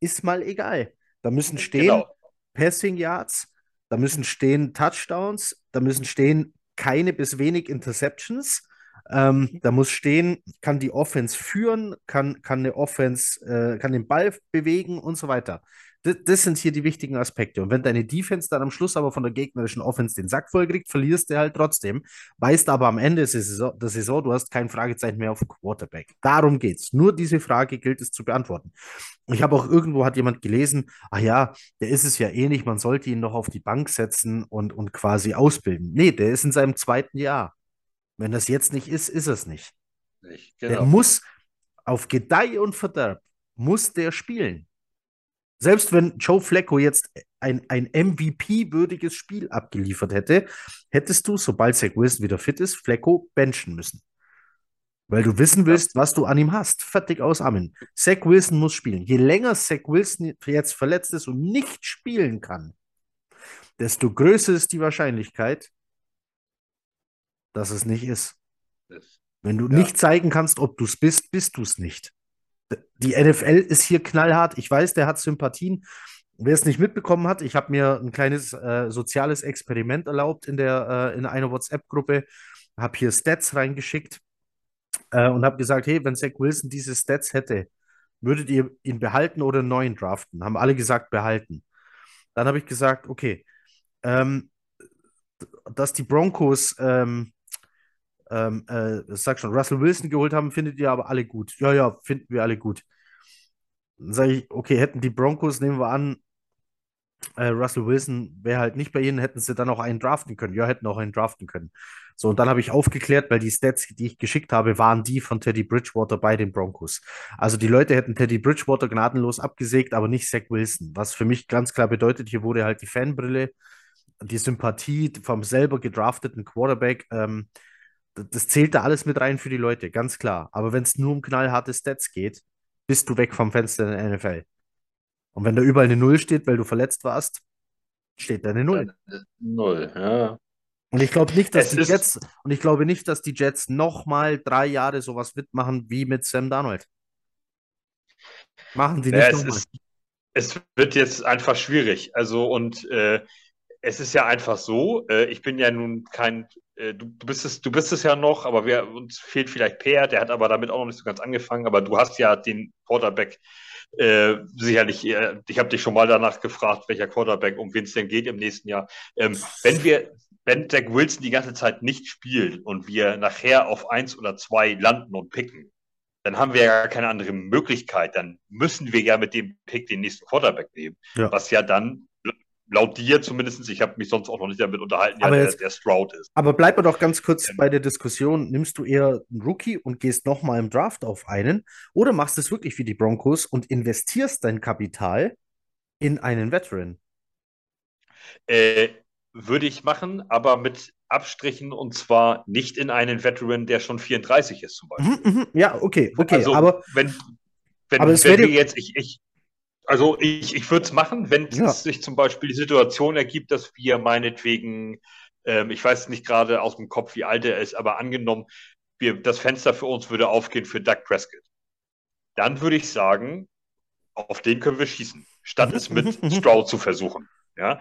ist mal egal. Da müssen stehen genau. Passing Yards, da müssen stehen Touchdowns, da müssen stehen keine bis wenig Interceptions. Ähm, da muss stehen, kann die Offense führen, kann, kann eine Offense, äh, kann den Ball bewegen und so weiter. Das, das, sind hier die wichtigen Aspekte. Und wenn deine Defense dann am Schluss aber von der gegnerischen Offense den Sack voll kriegt, verlierst du halt trotzdem. Weißt aber am Ende der Saison, der Saison du hast kein Fragezeichen mehr auf Quarterback. Darum geht's. Nur diese Frage gilt es zu beantworten. Ich habe auch irgendwo hat jemand gelesen, ach ja, der ist es ja eh nicht, man sollte ihn noch auf die Bank setzen und, und quasi ausbilden. Nee, der ist in seinem zweiten Jahr. Wenn das jetzt nicht ist, ist es nicht. nicht genau. Der muss auf Gedeih und Verderb muss der spielen. Selbst wenn Joe Flacco jetzt ein, ein MVP-würdiges Spiel abgeliefert hätte, hättest du, sobald Zach Wilson wieder fit ist, Flacco benchen müssen. Weil du wissen willst, was du an ihm hast. Fertig aus, Amen. Zach Wilson muss spielen. Je länger Zach Wilson jetzt verletzt ist und nicht spielen kann, desto größer ist die Wahrscheinlichkeit, dass es nicht ist. Wenn du ja. nicht zeigen kannst, ob du es bist, bist du es nicht die NFL ist hier knallhart. Ich weiß, der hat Sympathien. Wer es nicht mitbekommen hat, ich habe mir ein kleines äh, soziales Experiment erlaubt in, der, äh, in einer WhatsApp-Gruppe, habe hier Stats reingeschickt äh, und habe gesagt, hey, wenn Zach Wilson diese Stats hätte, würdet ihr ihn behalten oder einen neuen draften? Haben alle gesagt, behalten. Dann habe ich gesagt, okay, ähm, dass die Broncos ähm, ähm, äh, sag schon, Russell Wilson geholt haben, findet ihr aber alle gut. Ja, ja, finden wir alle gut. Dann sage ich, okay, hätten die Broncos, nehmen wir an, äh, Russell Wilson wäre halt nicht bei ihnen, hätten sie dann auch einen draften können. Ja, hätten auch einen draften können. So, und dann habe ich aufgeklärt, weil die Stats, die ich geschickt habe, waren die von Teddy Bridgewater bei den Broncos. Also die Leute hätten Teddy Bridgewater gnadenlos abgesägt, aber nicht Zach Wilson. Was für mich ganz klar bedeutet, hier wurde halt die Fanbrille, die Sympathie vom selber gedrafteten Quarterback ähm, das zählt da alles mit rein für die Leute, ganz klar. Aber wenn es nur um knallharte Stats geht, bist du weg vom Fenster in der NFL. Und wenn da überall eine Null steht, weil du verletzt warst, steht da eine Null. Null, ja. Und ich glaube nicht, dass Es die ist, Jets, und ich glaube nicht, dass die Jets nochmal drei Jahre sowas mitmachen wie mit Sam Darnold. Machen die naja, nicht es nochmal. ist, es wird jetzt einfach schwierig. Also, und äh, es ist ja einfach so, äh, ich bin ja nun kein, äh, du, du bist es, du bist es ja noch, aber wir, uns fehlt vielleicht Peer, der hat aber damit auch noch nicht so ganz angefangen, aber du hast ja den Quarterback äh, sicherlich, äh, ich habe dich schon mal danach gefragt, welcher Quarterback, um wen es denn geht im nächsten Jahr. Ähm, wenn wir, wenn Jack Wilson die ganze Zeit nicht spielt und wir nachher auf eins oder zwei landen und picken, dann haben wir ja keine andere Möglichkeit. Dann müssen wir ja mit dem Pick den nächsten Quarterback nehmen, Ja. was ja dann laut dir zumindest, ich habe mich sonst auch noch nicht damit unterhalten, ja, Aber der, jetzt- der Stroud ist. Aber bleib mal doch ganz kurz Ähm. bei der Diskussion. Nimmst du eher einen Rookie und gehst nochmal im Draft auf einen oder machst es wirklich wie die Broncos und investierst dein Kapital in einen Veteran? Äh, würde ich machen, aber mit Abstrichen und zwar nicht in einen Veteran, der schon 34 ist zum Beispiel. Mhm, mhm. Ja, okay, okay. also, aber wenn, wenn, aber es wenn wir jetzt, ich, ich, also ich, ich würde es machen, wenn Ja. es sich zum Beispiel die Situation ergibt, dass wir meinetwegen, ähm, ich weiß nicht gerade aus dem Kopf, wie alt er ist, aber angenommen, wir, das Fenster für uns würde aufgehen für Doug Prescott. Dann würde ich sagen, auf den können wir schießen, statt es mit. *laughs* Stroud zu versuchen. Ja,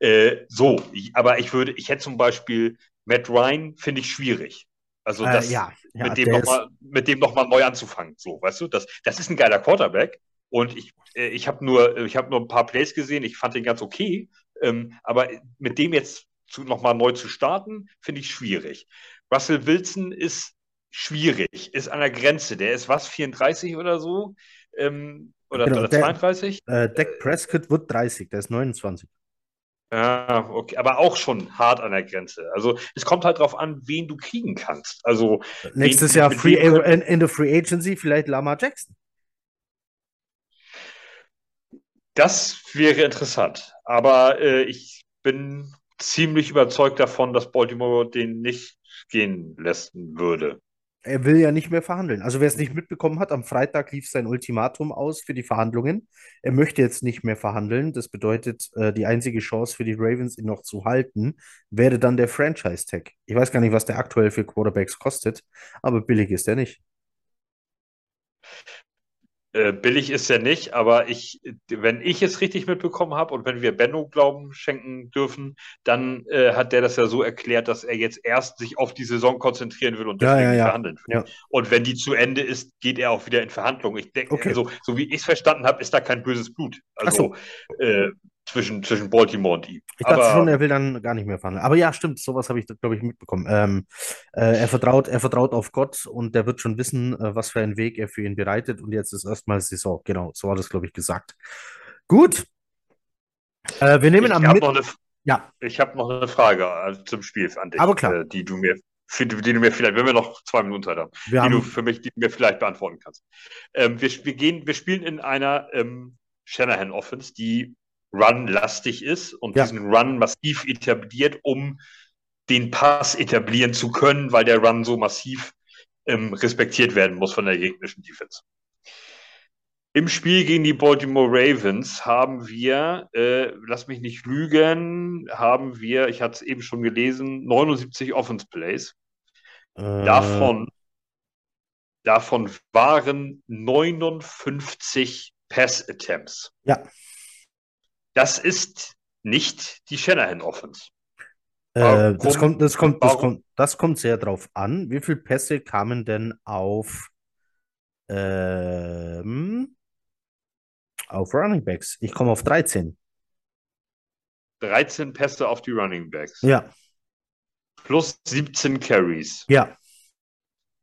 äh, so, ich, aber ich würde, ich hätte zum Beispiel Matt Ryan, finde ich schwierig. Also äh, das, ja, ja, mit dem noch ist- mal, mit dem noch mal neu anzufangen. So, weißt du, das, das ist ein geiler Quarterback. Und ich, äh, ich habe nur, ich habe nur ein paar Plays gesehen. Ich fand den ganz okay. Ähm, aber mit dem jetzt zu, noch mal neu zu starten, finde ich schwierig. Russell Wilson ist schwierig, ist an der Grenze. Der ist was, 34 oder so? Ähm, oder, Genau, oder der- 32? äh, Dak Prescott wird 30, der ist 29. Ja, okay, aber auch schon hart an der Grenze. Also es kommt halt drauf an, wen du kriegen kannst. Also Nächstes Jahr Free, in, in der Free Agency vielleicht Lamar Jackson. Das wäre interessant. Aber äh, ich bin ziemlich überzeugt davon, dass Baltimore den nicht gehen lassen würde. Er will ja nicht mehr verhandeln. Also wer es nicht mitbekommen hat, am Freitag lief sein Ultimatum aus für die Verhandlungen. Er möchte jetzt nicht mehr verhandeln. Das bedeutet, äh, die einzige Chance für die Ravens, ihn noch zu halten, wäre dann der Franchise-Tag. Ich weiß gar nicht, was der aktuell für Quarterbacks kostet, aber billig ist er nicht. Äh, billig ist er nicht, aber ich, wenn ich es richtig mitbekommen habe und wenn wir Benno Glauben schenken dürfen, dann äh, hat der das ja so erklärt, dass er jetzt erst sich auf die Saison konzentrieren will und Ja, deswegen ja, ja. verhandeln will. Ja. Und wenn die zu Ende ist, geht er auch wieder in Verhandlungen. Ich denke, Okay. also, so wie ich es verstanden habe, ist da kein böses Blut. Ach Also äh, zwischen, zwischen Baltimore und ihm. Ich dachte Aber- schon, er will dann gar nicht mehr verhandeln. Aber ja, stimmt, sowas habe ich, glaube ich, mitbekommen. Ähm, äh, er vertraut, er vertraut auf Gott und der wird schon wissen, äh, was für einen Weg er für ihn bereitet. Und jetzt ist erstmal Saison. Genau, so war das, glaube ich, gesagt. Gut. Äh, wir nehmen ich am habe Mit noch, eine, Ja, ich hab noch eine Frage äh, zum Spiel an dich, Aber klar. äh, die du mir, für, die du mir vielleicht, wenn wir noch zwei Minuten Zeit haben, wir die du haben. für mich, die du mir vielleicht beantworten kannst. Ähm, wir, wir gehen, wir spielen in einer ähm, Shanahan Offense, die Run-lastig ist und Ja. diesen Run massiv etabliert, um den Pass etablieren zu können, weil der Run so massiv ähm, respektiert werden muss von der gegnerischen Defense. Im Spiel gegen die Baltimore Ravens haben wir, äh, lass mich nicht lügen, haben wir, ich hatte es eben schon gelesen, 79 Offense Plays. Äh, Davon, davon waren 59 Pass Attempts. Ja. Das ist nicht die Shanahan Offense. Äh, das kommt, das kommt, das kommt, das kommt sehr drauf an. Wie viele Pässe kamen denn auf, ähm, auf Running Backs? Ich komme auf 13. 13 Pässe auf die Running Backs. Ja, Plus 17 Carries ja.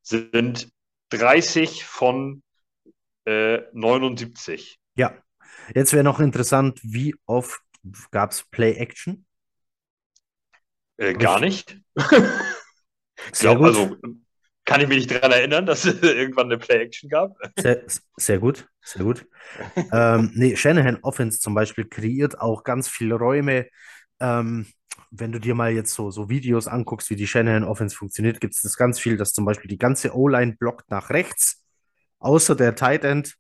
sind 30 von äh, 79. Ja, jetzt wäre noch interessant, wie oft gab es Play-Action? Äh, gar nicht. *laughs* Sehr Glaub, gut, also kann ich mich nicht daran erinnern, dass *laughs* es irgendwann eine Play-Action gab. sehr, sehr gut, sehr gut. ähm, nee, Shanahan Offense zum Beispiel kreiert auch ganz viele Räume. Ähm, wenn du dir mal jetzt so, so Videos anguckst, wie die Shanahan Offense funktioniert, gibt es das ganz viel, dass zum Beispiel die ganze O-Line blockt nach rechts, außer der Tight End,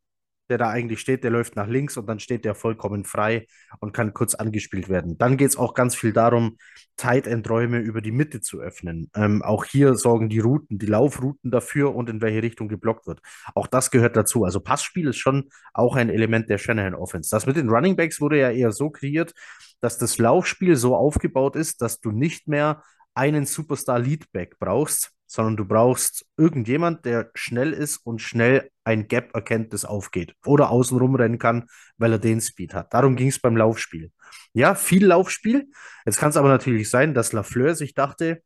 der da eigentlich steht, der läuft nach links und dann steht der vollkommen frei und kann kurz angespielt werden. Dann geht es auch ganz viel darum, Tight End Räume über die Mitte zu öffnen. Ähm, auch hier sorgen die Routen, die Laufrouten dafür und in welche Richtung geblockt wird. Auch das gehört dazu. Also Passspiel ist schon auch ein Element der Shanahan Offense. Das mit den Running Backs wurde ja eher so kreiert, dass das Laufspiel so aufgebaut ist, dass du nicht mehr einen Superstar Leadback brauchst, sondern du brauchst irgendjemand, der schnell ist und schnell ein Gap erkennt, das aufgeht oder außen rumrennen kann, weil er den Speed hat. Darum ging es beim Laufspiel. Ja, viel Laufspiel. Jetzt kann es aber natürlich sein, dass Lafleur sich dachte,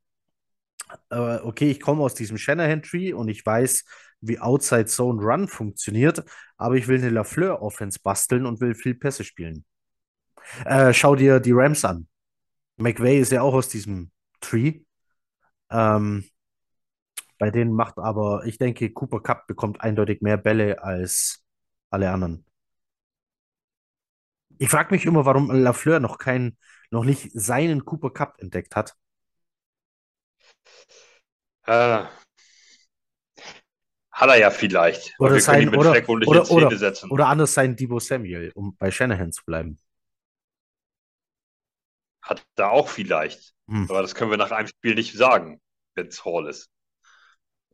äh, okay, ich komme aus diesem Shanahan-Tree und ich weiß, wie Outside Zone Run funktioniert, aber ich will eine Lafleur-Offense basteln und will viel Pässe spielen. Äh, schau dir die Rams an. McVay ist ja auch aus diesem Tree. Ähm, bei denen macht aber, ich denke, Cooper Cup bekommt eindeutig mehr Bälle als alle anderen. Ich frage mich immer, warum Lafleur noch keinen, noch nicht seinen Cooper Cup entdeckt hat. Äh, hat er ja vielleicht. Oder sein, oder, oder, oder, oder anders sein Debo Samuel, um bei Shanahan zu bleiben. Hat er auch vielleicht. Hm. Aber das können wir nach einem Spiel nicht sagen, wenn es Hall ist.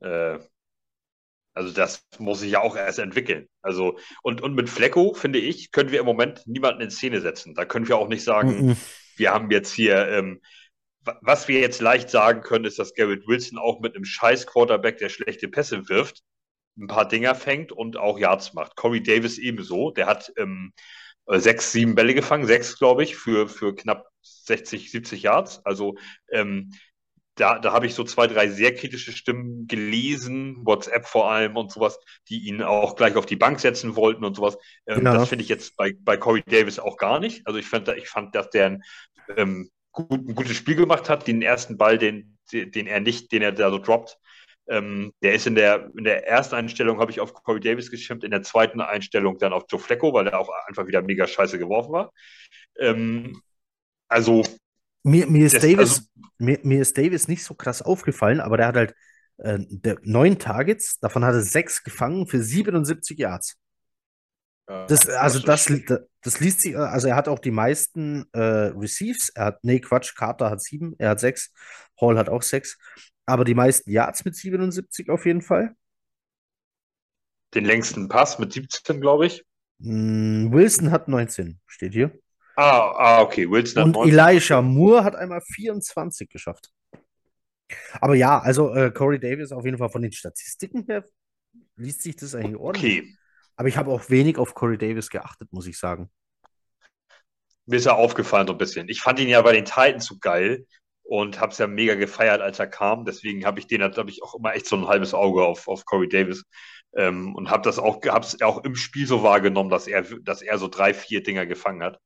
Äh, also das muss sich ja auch erst entwickeln. Also und, und mit Flecko, finde ich, können wir im Moment niemanden in Szene setzen. Da können wir auch nicht sagen, mhm. wir haben jetzt hier, ähm, was wir jetzt leicht sagen können, ist, dass Garrett Wilson auch mit einem scheiß Quarterback, der schlechte Pässe wirft, ein paar Dinger fängt und auch Yards macht. Corey Davis ebenso. Der hat ähm, sechs, sieben Bälle gefangen, sechs, glaube ich, für, für knapp 60, 70 Yards. Also ähm, da, da habe ich so zwei, drei sehr kritische Stimmen gelesen, WhatsApp vor allem und sowas, die ihn auch gleich auf die Bank setzen wollten und sowas. Ähm, ja. Das finde ich jetzt bei, bei Corey Davis auch gar nicht. Also ich fand, ich fand dass der ein, ähm, gut, ein gutes Spiel gemacht hat. Den ersten Ball, den, den er nicht, den er da so droppt, ähm, der ist in der, in der ersten Einstellung habe ich auf Corey Davis geschimpft, in der zweiten Einstellung dann auf Joe Flecko, weil er auch einfach wieder mega scheiße geworfen war. Ähm, also mir, mir, ist das, Davis, also, mir, mir, ist Davis nicht so krass aufgefallen, aber der hat halt äh, der, neun Targets, davon hat er sechs gefangen für 77 Yards. Das, also das, das, liest sich, also er hat auch die meisten äh, Receives. Er hat, nee, Quatsch, Carter hat sieben, er hat sechs, Hall hat auch sechs, aber die meisten Yards mit 77 auf jeden Fall. Den längsten Pass mit 17, glaube ich. Mm, Wilson hat 19, steht hier. Ah, ah okay. Wilson Und Elijah Moore hat einmal 24 geschafft. Aber ja, also äh, Corey Davis auf jeden Fall von den Statistiken her liest sich das eigentlich ordentlich. Okay. Aber ich habe auch wenig auf Corey Davis geachtet, muss ich sagen. Mir ist er aufgefallen so ein bisschen. Ich fand ihn ja bei den Titans so geil und habe es ja mega gefeiert, als er kam. Deswegen habe ich den, glaube ich, auch immer echt so ein halbes Auge auf, auf Corey Davis. Ähm, und habe das auch, hab's auch im Spiel so wahrgenommen, dass er, dass er so drei, vier Dinger gefangen hat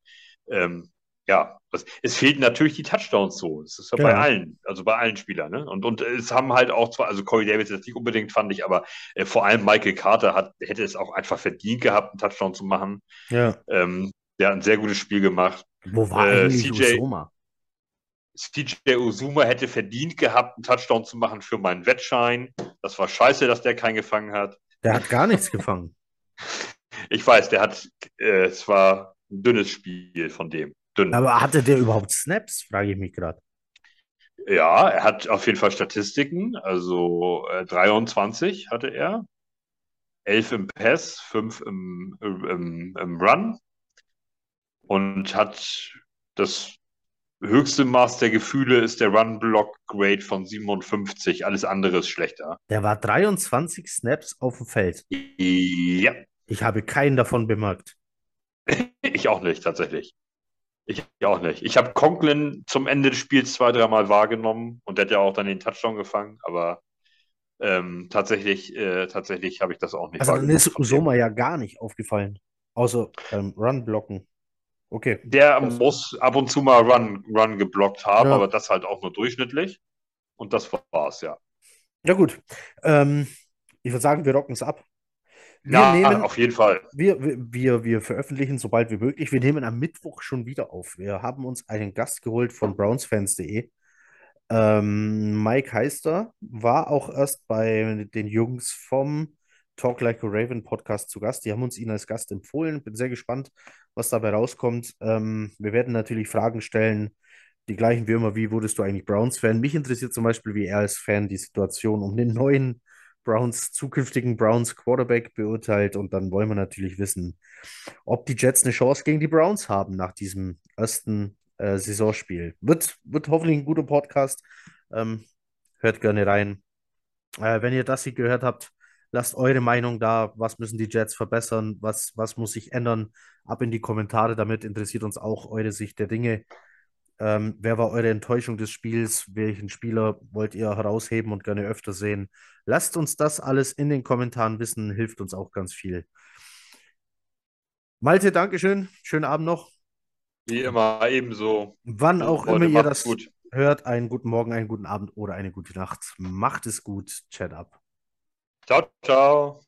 ähm, ja, das, es fehlten natürlich die Touchdowns so. Das ist ja, ja, bei allen, also bei allen Spielern. Ne? Und, und es haben halt auch zwar, also Corey Davis jetzt nicht unbedingt, fand ich, aber äh, vor allem Michael Carter hat, hätte es auch einfach verdient gehabt, einen Touchdown zu machen. Ja. Ähm, der hat ein sehr gutes Spiel gemacht. Wo war äh, CJ, Usuma? CJ Usuma hätte verdient gehabt, einen Touchdown zu machen für meinen Wettschein. Das war scheiße, dass der keinen gefangen hat. Der hat gar nichts gefangen. *laughs* Ich weiß, der hat, äh, es war ein dünnes Spiel von dem. Dünn. Aber hatte der überhaupt Snaps, frage ich mich gerade. Ja, er hat auf jeden Fall Statistiken. Also äh, 23 hatte er. 11 im Pass, 5 im, im, im Run. Und hat das höchste Maß der Gefühle ist der Run-Block-Grade von 57. Alles andere ist schlechter. Der war 23 Snaps auf dem Feld. Ja. Ich habe keinen davon bemerkt. Ich auch nicht, tatsächlich. Ich auch nicht. Ich habe Conklin zum Ende des Spiels zwei, dreimal wahrgenommen und der hat ja auch dann den Touchdown gefangen, aber ähm, tatsächlich, äh, tatsächlich habe ich das auch nicht Also dann ist Usoma ja gar nicht aufgefallen, außer ähm, Run-Blocken. Okay. Der das muss ab und zu mal Run, Run geblockt haben, ja. aber das halt auch nur durchschnittlich. Und das war's, ja. Ja, gut. Ähm, ich würde sagen, wir rocken es ab. Wir ja, nehmen, auf jeden Fall. Wir, wir, wir veröffentlichen sobald wie möglich. Wir nehmen am Mittwoch schon wieder auf. Wir haben uns einen Gast geholt von brownsfans.de. Ähm, Mike Heister war auch erst bei den Jungs vom Talk Like a Raven Podcast zu Gast. Die haben uns ihn als Gast empfohlen. Bin sehr gespannt, was dabei rauskommt. Ähm, wir werden natürlich Fragen stellen, die gleichen wie immer. Wie wurdest du eigentlich Browns-Fan? Mich interessiert zum Beispiel, wie er als Fan die Situation um den neuen Browns, zukünftigen Browns Quarterback beurteilt. Und dann wollen wir natürlich wissen, ob die Jets eine Chance gegen die Browns haben nach diesem ersten äh, Saisonspiel. Wird, wird hoffentlich ein guter Podcast. Ähm, hört gerne rein. Äh, wenn ihr das hier gehört habt, lasst eure Meinung da. Was müssen die Jets verbessern? Was, was muss sich ändern? Ab in die Kommentare. Damit interessiert uns auch eure Sicht der Dinge. Ähm, wer war eure Enttäuschung des Spiels? Welchen Spieler wollt ihr herausheben und gerne öfter sehen? Lasst uns das alles in den Kommentaren wissen, hilft uns auch ganz viel. Malte, Dankeschön. Schönen Abend noch. Wie immer, ebenso. Wann auch Leute, immer ihr das gut. hört, einen guten Morgen, einen guten Abend oder eine gute Nacht. Macht es gut. Chat ab. Ciao, ciao.